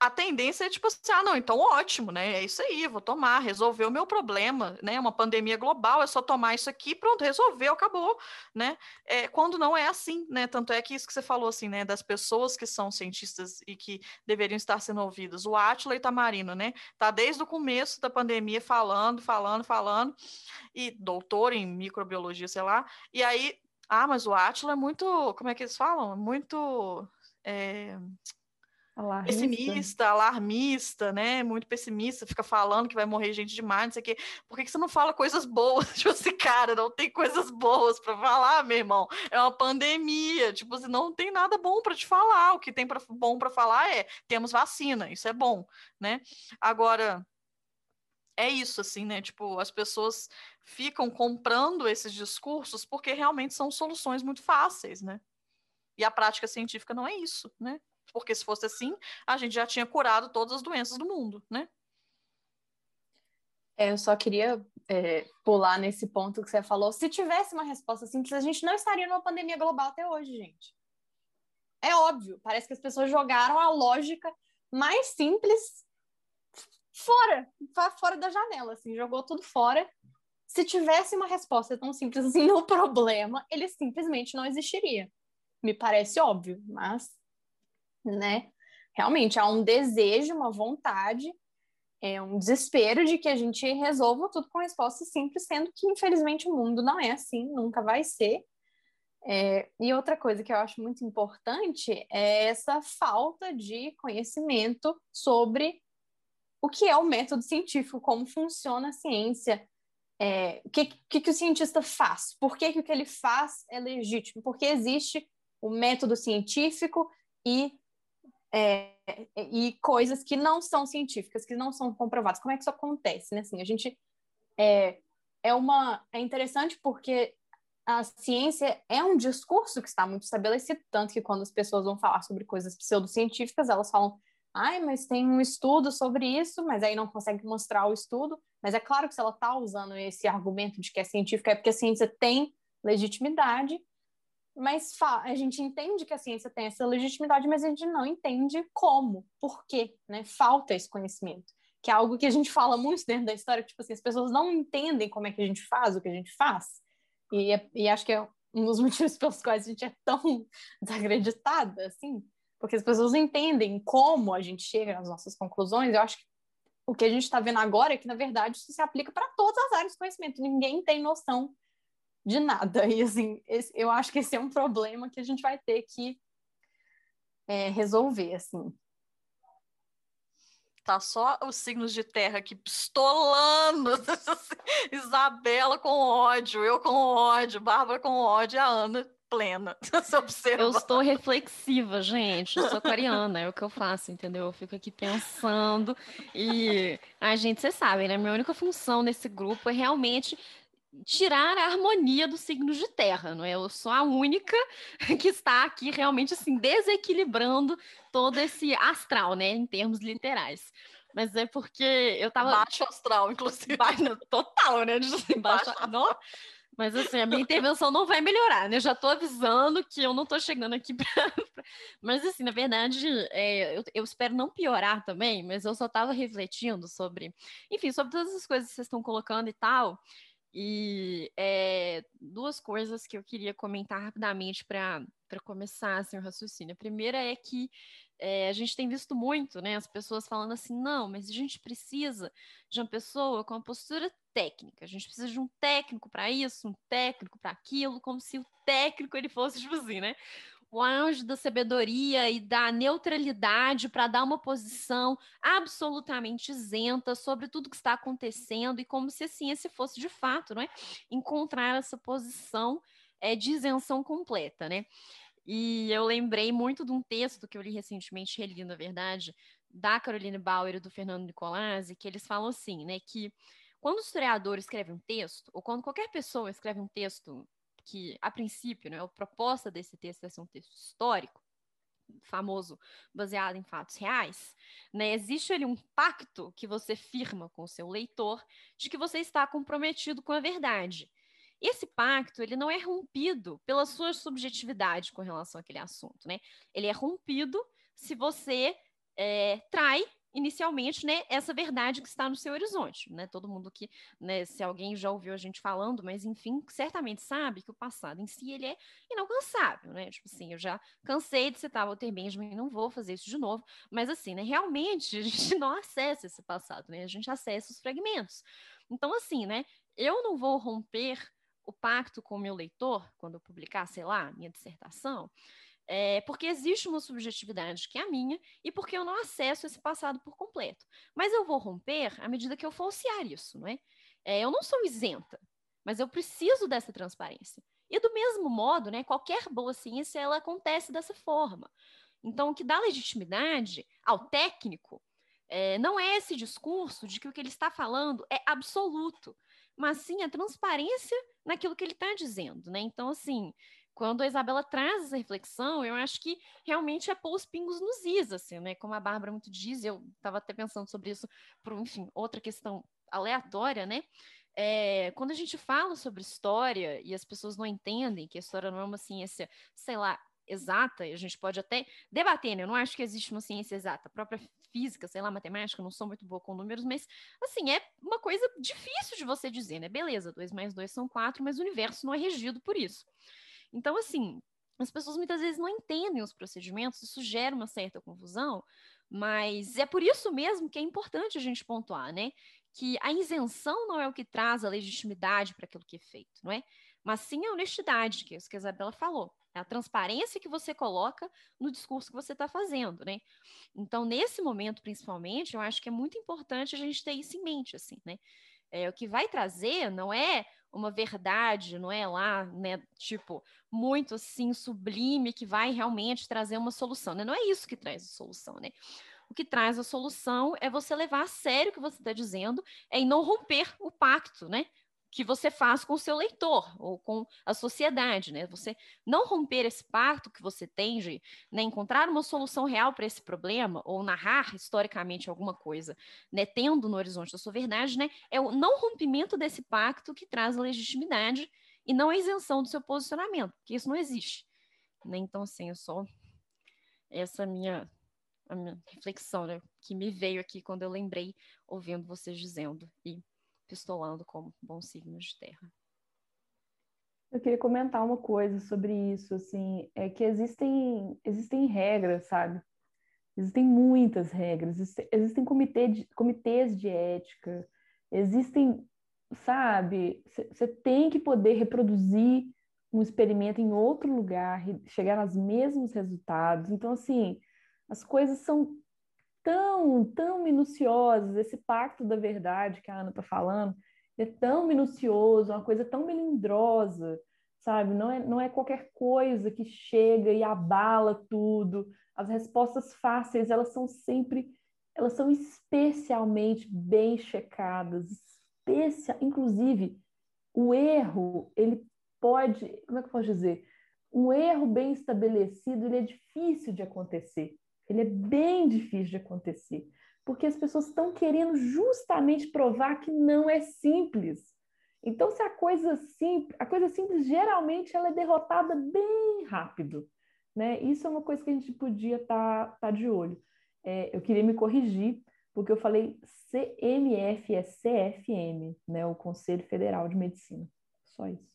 A: a tendência é tipo assim, ah, não, então ótimo, né? É isso aí, vou tomar, resolveu o meu problema, né? Uma pandemia global, é só tomar isso aqui, pronto, resolveu, acabou, né? É, quando não é assim, né? Tanto é que isso que você falou, assim, né? Das pessoas que são cientistas e que deveriam estar sendo ouvidas. O Átila Itamarino, né? Tá desde o começo da pandemia falando, falando, falando, e doutor em microbiologia, sei lá, e aí, ah, mas o Átila é muito, como é que eles falam? Muito. É Alarmista. pessimista, alarmista, né? Muito pessimista, fica falando que vai morrer gente demais, não sei o quê. Por que, que você não fala coisas boas? Tipo assim, cara, não tem coisas boas para falar, meu irmão. É uma pandemia, tipo assim, não tem nada bom para te falar. O que tem pra, bom para falar é temos vacina, isso é bom, né? Agora, é isso, assim, né? Tipo, as pessoas ficam comprando esses discursos porque realmente são soluções muito fáceis, né? E a prática científica não é isso, né? Porque se fosse assim, a gente já tinha curado todas as doenças do mundo, né?
C: É, eu só queria é, pular nesse ponto que você falou. Se tivesse uma resposta simples, a gente não estaria numa pandemia global até hoje, gente. É óbvio, parece que as pessoas jogaram a lógica mais simples fora, fora da janela, assim, jogou tudo fora. Se tivesse uma resposta tão simples assim no problema, ele simplesmente não existiria. Me parece óbvio, mas né? Realmente há um desejo, uma vontade é um desespero de que a gente resolva tudo com resposta simples, sendo que, infelizmente, o mundo não é assim, nunca vai ser. É, e outra coisa que eu acho muito importante é essa falta de conhecimento sobre o que é o método científico, como funciona a ciência, é, o que, que, que, o cientista faz, por que, que o que ele faz é legítimo, porque existe o método científico e, é, e coisas que não são científicas, que não são comprovadas. Como é que isso acontece? Né? Assim, a gente é, é uma é interessante porque a ciência é um discurso que está muito estabelecido, tanto que quando as pessoas vão falar sobre coisas pseudocientíficas, elas falam, ai, mas tem um estudo sobre isso, mas aí não consegue mostrar o estudo. Mas é claro que se ela está usando esse argumento de que é científica, é porque a ciência tem legitimidade, mas a gente entende que a ciência tem essa legitimidade, mas a gente não entende como, por quê, né? Falta esse conhecimento, que é algo que a gente fala muito dentro da história, tipo assim, as pessoas não entendem como é que a gente faz o que a gente faz, e, é, e acho que é um dos motivos pelos quais a gente é tão desacreditada, assim, porque as pessoas entendem como a gente chega nas nossas conclusões. Eu acho que o que a gente está vendo agora é que, na verdade, isso se aplica para todas as áreas de conhecimento. Ninguém tem noção de nada. E, assim, esse, eu acho que esse é um problema que a gente vai ter que é, resolver, assim.
A: Tá só os signos de terra aqui pistolando. Isabela com ódio, eu com ódio, Bárbara com ódio, a Ana plena. Você observa.
B: Eu estou reflexiva, gente. Eu sou aquariana, é o que eu faço, entendeu? Eu fico aqui pensando e a gente, vocês sabem, né? Minha única função nesse grupo é realmente tirar a harmonia dos signos de terra, não é? Eu sou a única que está aqui realmente assim desequilibrando todo esse astral, né, em termos literais. Mas é porque eu tava
A: baixo astral, inclusive,
B: total, né, de baixo, não, mas assim, a minha intervenção não vai melhorar, né? Eu já estou avisando que eu não estou chegando aqui para. Mas assim, na verdade, é, eu, eu, espero não piorar também, mas eu só estava refletindo sobre, enfim, sobre todas as coisas que vocês estão colocando e tal. E é, duas coisas que eu queria comentar rapidamente para começar assim, o raciocínio. A primeira é que é, a gente tem visto muito, né? As pessoas falando assim, não, mas a gente precisa de uma pessoa com uma postura técnica. A gente precisa de um técnico para isso, um técnico para aquilo, como se o técnico ele fosse, tipo assim, né? O anjo da sabedoria e da neutralidade para dar uma posição absolutamente isenta sobre tudo que está acontecendo e como se a ciência fosse de fato, não é? Encontrar essa posição é, de isenção completa, né? E eu lembrei muito de um texto que eu li recentemente, reli, na verdade, da Caroline Bauer e do Fernando Nicolazzi, que eles falam assim, né, que quando o historiador escreve um texto, ou quando qualquer pessoa escreve um texto que, a princípio, né, a proposta desse texto é ser um texto histórico, famoso, baseado em fatos reais, né, existe ali um pacto que você firma com o seu leitor de que você está comprometido com a verdade. Esse pacto, ele não é rompido pela sua subjetividade com relação àquele assunto, né? Ele é rompido se você é, trai inicialmente, né, essa verdade que está no seu horizonte, né? Todo mundo que, né, se alguém já ouviu a gente falando, mas enfim, certamente sabe que o passado em si ele é inalcançável, né? Tipo assim, eu já cansei de citar Walter Benjamin, não vou fazer isso de novo, mas assim, né, realmente a gente não acessa esse passado, né? A gente acessa os fragmentos. Então assim, né, eu não vou romper o pacto com o meu leitor quando eu publicar, sei lá, minha dissertação, é, porque existe uma subjetividade que é a minha e porque eu não acesso esse passado por completo. Mas eu vou romper à medida que eu falsear isso, não é? é? Eu não sou isenta, mas eu preciso dessa transparência. E do mesmo modo, né, qualquer boa ciência ela acontece dessa forma. Então, o que dá legitimidade ao técnico é, não é esse discurso de que o que ele está falando é absoluto, mas sim a transparência naquilo que ele está dizendo, né? Então, assim, quando a Isabela traz essa reflexão, eu acho que realmente é pôr os pingos nos is, assim, né? Como a Bárbara muito diz, eu estava até pensando sobre isso por, enfim, outra questão aleatória, né? É, quando a gente fala sobre história e as pessoas não entendem que a história não é uma ciência, sei lá, exata, e a gente pode até debater, né? Eu não acho que existe uma ciência exata. A própria física, sei lá, matemática, não sou muito boa com números, mas, assim, é uma coisa difícil de você dizer, né? Beleza, 2 mais 2 são 4, mas o universo não é regido por isso. Então, assim, as pessoas muitas vezes não entendem os procedimentos, isso gera uma certa confusão, Mas é por isso mesmo que é importante a gente pontuar, né? Que a isenção não é o que traz a legitimidade para aquilo que é feito, não é? Mas sim a honestidade, que é isso que a Isabela falou. É a transparência que você coloca no discurso que você está fazendo, né? Então, nesse momento, principalmente, eu acho que é muito importante a gente ter isso em mente, assim, né? É, o que vai trazer não é uma verdade, não é lá, né, tipo, muito assim sublime que vai realmente trazer uma solução, né? Não é isso que traz a solução, né? O que traz a solução é você levar a sério o que você está dizendo, é em não romper o pacto, né? Que você faz com o seu leitor ou com a sociedade, né? Você não romper esse pacto que você tem de né, encontrar uma solução real para esse problema ou narrar historicamente alguma coisa, né, tendo no horizonte da sua verdade, né? É o não rompimento desse pacto que traz legitimidade e não a isenção do seu posicionamento, porque isso não existe. Né? Então, assim, eu só essa minha a minha reflexão, né, que me veio aqui quando eu lembrei ouvindo vocês dizendo e pistolando como bons signos de terra.
D: Eu queria comentar uma coisa sobre isso, assim, é que existem, existem regras, sabe? Existem muitas regras, existem, comitê de, comitês de ética, existem, sabe? Você tem que poder reproduzir um experimento em outro lugar, chegar aos mesmos resultados. Então, assim, as coisas são tão, tão minuciosos, esse pacto da verdade que a Ana está falando, é tão minucioso, uma coisa tão melindrosa, sabe? Não é, não é qualquer coisa que chega e abala tudo. As respostas fáceis, elas são sempre, elas são especialmente bem checadas, especia, inclusive o erro, ele pode, como é que eu posso dizer? Um erro bem estabelecido, ele é difícil de acontecer. Ele é bem difícil de acontecer, porque as pessoas estão querendo justamente provar que não é simples. Então, se a coisa simples, a coisa simples geralmente ela é derrotada bem rápido, né? Isso é uma coisa que a gente podia estar tá, tá de olho. É, eu queria me corrigir, porque eu falei CMF é CFM, né? O Conselho Federal de Medicina. Só isso.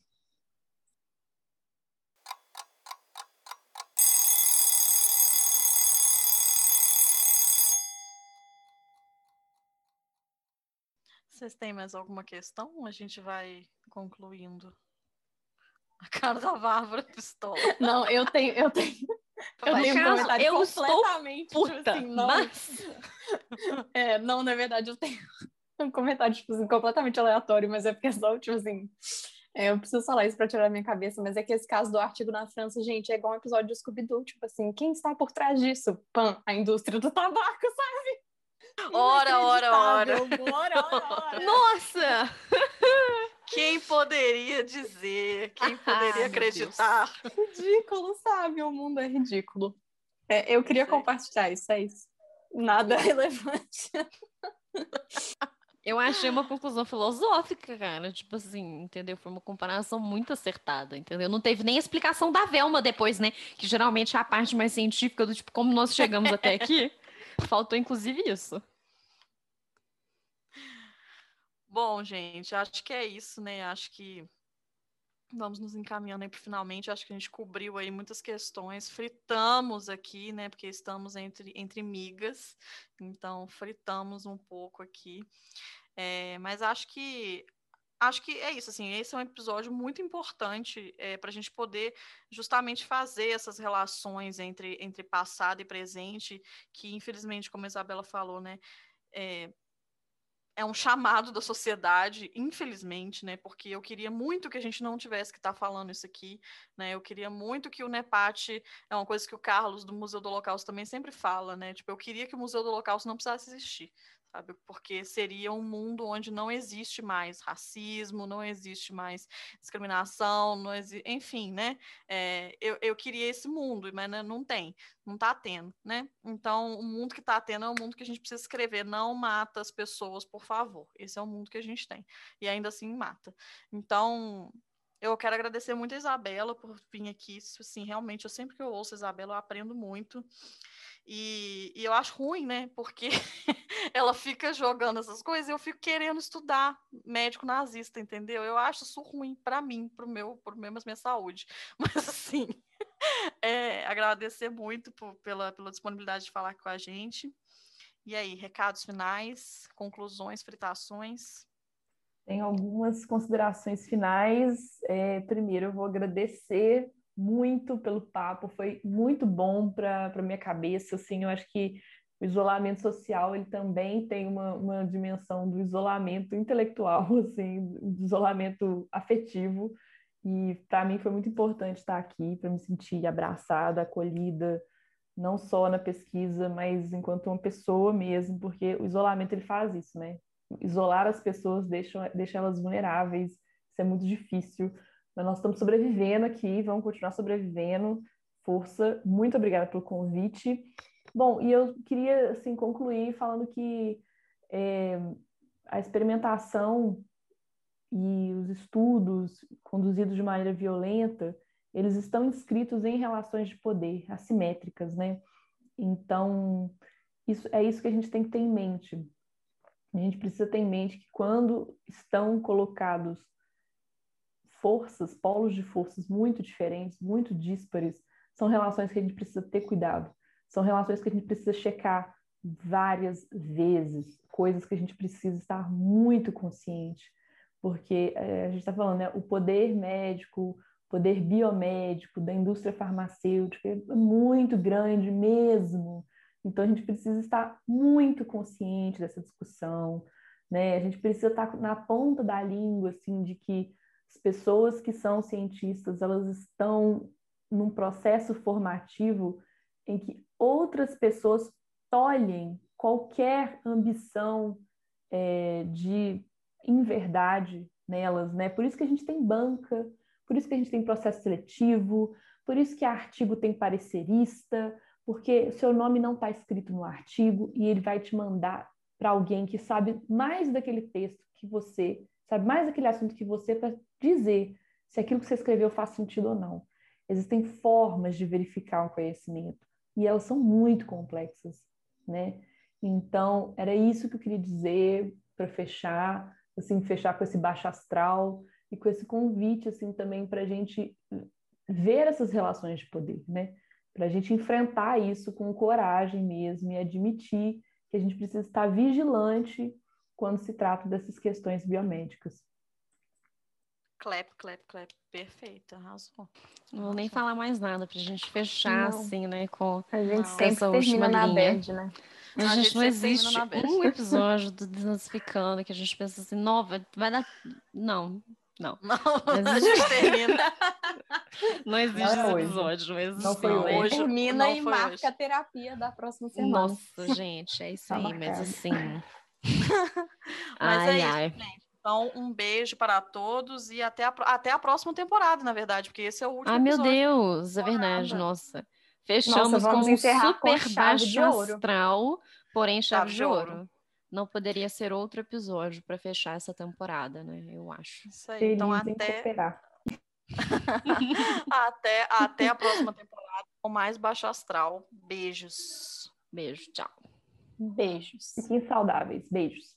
A: Vocês têm mais alguma questão? A gente vai concluindo. A cara da Bárbara pistola.
C: Não, eu tenho, eu tenho.
B: Eu tenho um comentário eu completamente
C: estou tipo puta, tipo assim, não. Mas... É, não, na verdade eu tenho um comentário tipo assim, completamente aleatório, mas é porque é só tipo assim, é, eu preciso falar isso para tirar da minha cabeça, mas é que esse caso do artigo na França, gente, é igual um episódio de Scooby-Doo, tipo assim, quem está por trás disso? Pan, a indústria do tabaco, sabe?
A: Ora, ora, ora.
C: Ora, ora.
B: Nossa!
A: Quem poderia dizer? Quem poderia acreditar?
C: Ridículo, sabe? O mundo é ridículo. É, eu queria Sei. compartilhar isso, é isso. Nada relevante.
B: Eu achei uma conclusão filosófica, cara. Tipo assim, entendeu? Foi uma comparação muito acertada, entendeu? Não teve nem explicação da Velma depois, né? Que geralmente é a parte mais científica do tipo, como nós chegamos até aqui. Faltou, inclusive, isso.
A: Bom, gente, acho que é isso, né? Acho que vamos nos encaminhando aí para finalmente. Acho que a gente cobriu aí muitas questões, fritamos aqui, né? Porque estamos entre, entre migas, então fritamos um pouco aqui. É, mas acho que acho que é isso, assim, esse é um episódio muito importante é, para a gente poder justamente fazer essas relações entre, entre passado e presente, que infelizmente, como a Isabela falou, né, é, é um chamado da sociedade, infelizmente, né? Porque eu queria muito que a gente não tivesse que estar tá falando isso aqui, né? Eu queria muito que o NEPAT, é uma coisa que o Carlos do Museu do Holocausto também sempre fala, né? Tipo, eu queria que o Museu do Holocausto não precisasse existir, sabe? Porque seria um mundo onde não existe mais racismo, não existe mais discriminação, não existe, enfim, né? É, eu, eu queria esse mundo, mas né, não tem, não está tendo, né? Então, o mundo que está tendo é o mundo que a gente precisa escrever, não mata as pessoas, por favor. Esse é o mundo que a gente tem. E ainda assim mata. Então, eu quero agradecer muito a Isabela por vir aqui. Assim, realmente, eu sempre que eu ouço a Isabela, eu aprendo muito. E, e eu acho ruim, né? Porque ela fica jogando essas coisas e eu fico querendo estudar médico nazista, entendeu? Eu acho isso ruim para mim, pro meu, pro meu, minha saúde. Mas assim, é, agradecer muito por, pela, pela disponibilidade de falar com a gente. E aí, recados finais, conclusões, fritações?
D: Tem algumas considerações finais. É, primeiro, eu vou agradecer muito pelo papo, foi muito bom para minha cabeça. Assim, eu acho que o isolamento social ele também tem uma, uma dimensão do isolamento intelectual, assim, do isolamento afetivo. E para mim foi muito importante estar aqui, para me sentir abraçada, acolhida, não só na pesquisa, mas enquanto uma pessoa mesmo, porque o isolamento ele faz isso, né? Isolar as pessoas deixa, deixa elas vulneráveis, isso é muito difícil. Mas nós estamos sobrevivendo aqui, vamos continuar sobrevivendo. Força, muito obrigada pelo convite. Bom, e eu queria assim concluir falando que é, a experimentação e os estudos conduzidos de maneira violenta, eles estão inscritos em relações de poder assimétricas, né? Então, isso é isso que a gente tem que ter em mente. A gente precisa ter em mente que quando estão colocados forças, polos de forças muito diferentes, muito díspares, são relações que a gente precisa ter cuidado. São relações que a gente precisa checar várias vezes, coisas que a gente precisa estar muito consciente, porque é, a gente está falando, né, o poder médico, poder biomédico da indústria farmacêutica é muito grande mesmo. Então a gente precisa estar muito consciente dessa discussão, né? A gente precisa estar na ponta da língua, assim, de que as pessoas que são cientistas, elas estão num processo formativo em que outras pessoas tolhem qualquer ambição é, de inverdade nelas, né? Por isso que a gente tem banca, por isso que a gente tem processo seletivo, por isso que artigo tem parecerista, porque seu nome não está escrito no artigo e ele vai te mandar para alguém que sabe mais daquele texto que você, sabe mais daquele assunto que você, para dizer se aquilo que você escreveu faz sentido ou não. Existem formas de verificar um conhecimento e elas são muito complexas, né? Então, era isso que eu queria dizer para fechar, assim, fechar com esse baixo astral e com esse convite, assim, também para a gente ver essas relações de poder, né? Para a gente enfrentar isso com coragem mesmo e admitir que a gente precisa estar vigilante quando se trata dessas questões biomédicas.
A: Clap, clap, clap. Perfeito, arrasou.
B: Não vou nem falar mais nada pra gente fechar, não. assim, né? Com
C: a gente sempre essa termina na bad, né?
B: A, a gente, não existe um episódio do Desnazificando que a gente pensa assim, nova, vai dar. Não, não.
A: Não, não a gente termina.
B: não existe não esse episódio, não existe.
C: Não foi hoje. hoje. Termina não e marca hoje. a terapia da próxima semana.
B: Nossa, gente, é isso tá aí, marcado. mas assim.
A: mas ai, é ai. isso, gente. Então, um beijo para todos e até a, até a próxima temporada, na verdade, porque esse é o último
B: Ah, meu Deus, é verdade, nossa. Fechamos nossa, com um super com baixo astral, porém chave, chave de ouro. ouro. Não poderia ser outro episódio para fechar essa temporada, né? Eu acho.
A: Isso aí. então, até... até, até a próxima temporada com mais baixo astral. Beijos.
B: Beijo, tchau.
C: Beijos.
D: Fiquem saudáveis. Beijos.